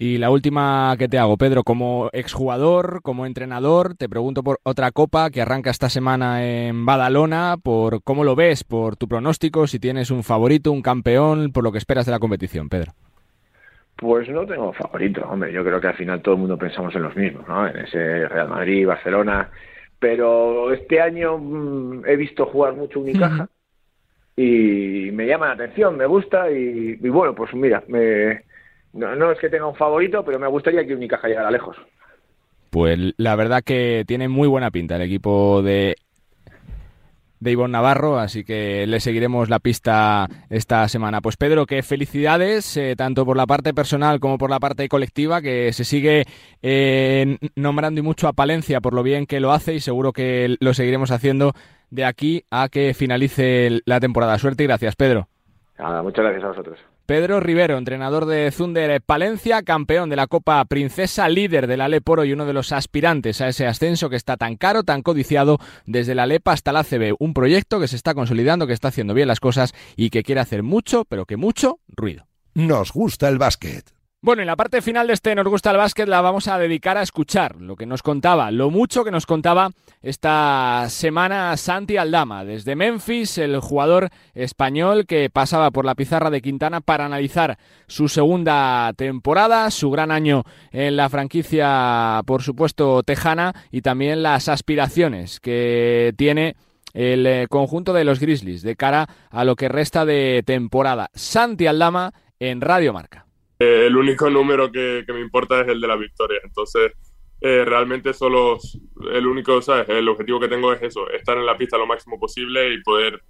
Y la última que te hago, Pedro, como exjugador, como entrenador, te pregunto por otra copa que arranca esta semana en Badalona, por cómo lo ves, por tu pronóstico, si tienes un favorito, un campeón, por lo que esperas de la competición, Pedro. Pues no tengo favorito, hombre, yo creo que al final todo el mundo pensamos en los mismos, ¿no? En ese Real Madrid, Barcelona, pero este año mm, he visto jugar mucho Unicaja y me llama la atención, me gusta y, bueno, pues mira, me, no, es que tenga un favorito, pero me gustaría que Unicaja llegara lejos. Pues la verdad que tiene muy buena pinta el equipo de de Ivonne Navarro, así que le seguiremos la pista esta semana. Pues Pedro, que felicidades, eh, tanto por la parte personal como por la parte colectiva, que se sigue eh, nombrando y mucho a Palencia por lo bien que lo hace y seguro que lo seguiremos haciendo de aquí a que finalice la temporada. Suerte y gracias, Pedro. muchas gracias a vosotros. Pedro Rivero, entrenador de Zunder Palencia, campeón de la Copa Princesa, líder del Aleporo y uno de los aspirantes a ese ascenso que está tan caro, tan codiciado desde la Lepa hasta la CB. Un proyecto que se está consolidando, que está haciendo bien las cosas y que quiere hacer mucho, pero que mucho ruido. Nos gusta el básquet. Bueno, y la parte final de este Nos gusta el básquet la vamos a dedicar a escuchar lo que nos contaba, lo mucho que nos contaba esta semana Santi Aldama, desde Memphis, el jugador español que pasaba por la pizarra de Quintana para analizar su segunda temporada, su gran año en la franquicia, por supuesto, tejana, y también las aspiraciones que tiene el eh, conjunto de los Grizzlies de cara a lo que resta de temporada. Santi Aldama en Radio Marca. Eh, el único número que, me importa es el de la victoria. Entonces, eh, realmente solo el único, ¿sabes? El objetivo que tengo es eso, estar en la pista lo máximo posible y poder,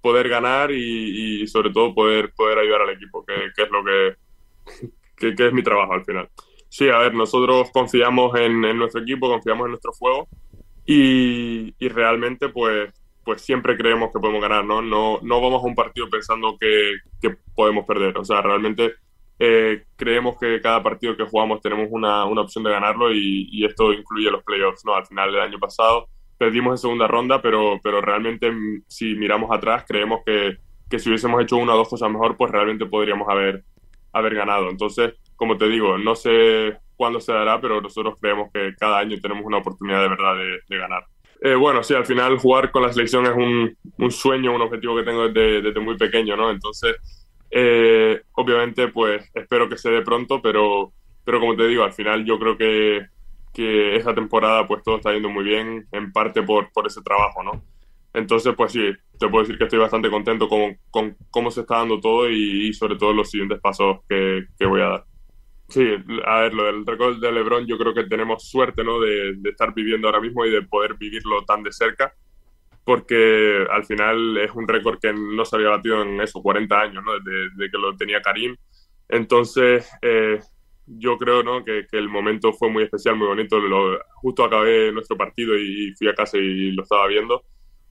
poder ganar y, sobre todo poder, poder ayudar al equipo, que, es lo que, que, es mi trabajo al final. Sí, a ver, nosotros confiamos en, nuestro equipo, confiamos en nuestro fuego y, y, realmente pues, pues siempre creemos que podemos ganar, ¿no? No, no vamos a un partido pensando que, que podemos perder, o sea, realmente eh, creemos que cada partido que jugamos tenemos una, una opción de ganarlo y, esto incluye los playoffs. ¿no? Al final del año pasado perdimos en segunda ronda, pero, pero realmente mm, si miramos atrás creemos que, que si hubiésemos hecho una o dos cosas mejor, pues realmente podríamos haber, haber ganado. Entonces, como te digo, no sé cuándo se dará, pero nosotros creemos que cada año tenemos una oportunidad de verdad de, ganar. Eh, bueno, sí, al final jugar con la selección es un, un sueño, un objetivo que tengo desde, desde muy pequeño, ¿no? Entonces, eh, obviamente, pues espero que se dé pronto, pero, pero como te digo, al final yo creo que, que esta temporada pues todo está yendo muy bien, en parte por, por ese trabajo, ¿no? Entonces, pues sí, te puedo decir que estoy bastante contento con, con cómo se está dando todo y, sobre todo los siguientes pasos que, que, voy a dar. Sí, a ver, lo del récord de LeBron yo creo que tenemos suerte, ¿no? De, de estar viviendo ahora mismo y de poder vivirlo tan de cerca porque al final es un récord que no se había batido en eso, 40 años, ¿no? desde, que lo tenía Karim. Entonces, eh, yo creo ¿no? que, el momento fue muy especial, muy bonito. Lo, justo acabé nuestro partido y fui a casa y lo estaba viendo.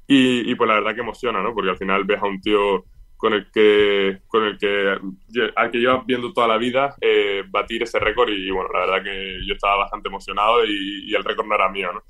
Y, y, pues la verdad que emociona, ¿no? Porque al final ves a un tío con el que, con el que, al que lleva viendo toda la vida eh, batir ese récord y bueno, la verdad que yo estaba bastante emocionado y, y el récord no era mío, ¿no?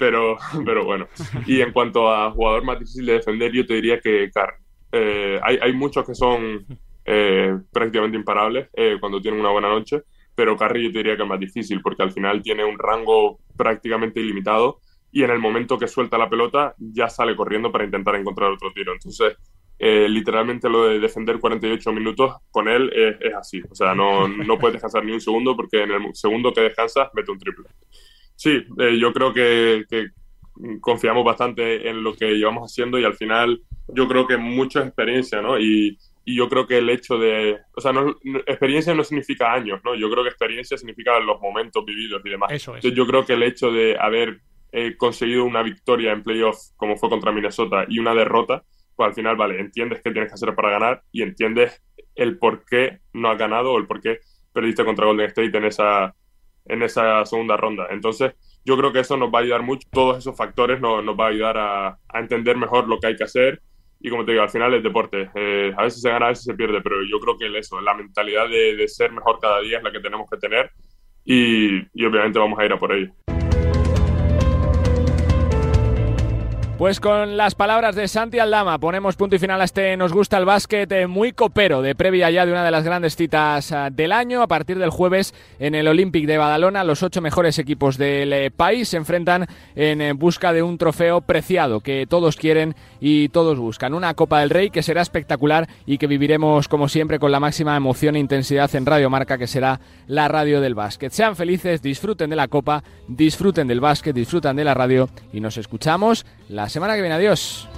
Pero, pero bueno. Y en cuanto a jugador más difícil de defender, yo te diría que Carr. Eh, hay, hay, muchos que son eh, prácticamente imparables eh, cuando tienen una buena noche, pero Carry yo te diría que es más difícil porque al final tiene un rango prácticamente ilimitado y en el momento que suelta la pelota ya sale corriendo para intentar encontrar otro tiro. Entonces, literalmente lo de defender 48 minutos con él es, es así. O sea, no, no puedes descansar ni un segundo porque en el segundo que descansas mete un triple. Sí, eh, yo creo que, confiamos bastante en lo que llevamos haciendo y al final yo creo que mucha experiencia, ¿no? Y, yo creo que el hecho de, o sea, no, experiencia no significa años, ¿no? Yo creo que experiencia significa los momentos vividos y demás. Eso es. yo creo que el hecho de haber eh, conseguido una victoria en playoff como fue contra Minnesota y una derrota, pues al final, vale, entiendes qué tienes que hacer para ganar y entiendes el por qué no has ganado o el por qué perdiste contra Golden State en esa en esa segunda ronda. Entonces, yo creo que eso nos va a ayudar mucho, todos esos factores nos, nos va a ayudar a, entender mejor lo que hay que hacer. Y como te digo, al final es deporte. Eh, a veces se gana, a veces se pierde, pero yo creo que eso, la mentalidad de, de ser mejor cada día es la que tenemos que tener y, y obviamente vamos a ir a por ello. Pues con las palabras de Santi Aldama ponemos punto y final a este Nos gusta el básquet eh, muy copero de previa ya de una de las grandes citas eh, del año. A partir del jueves en el Olympic de Badalona los ocho mejores equipos del eh, país se enfrentan en busca de un trofeo preciado que todos quieren y todos buscan. Una Copa del Rey que será espectacular y que viviremos como siempre con la máxima emoción e intensidad en Radio Marca que será la radio del básquet. Sean felices, disfruten de la Copa, disfruten del básquet, disfruten de la radio y nos escuchamos la semana que viene, adiós.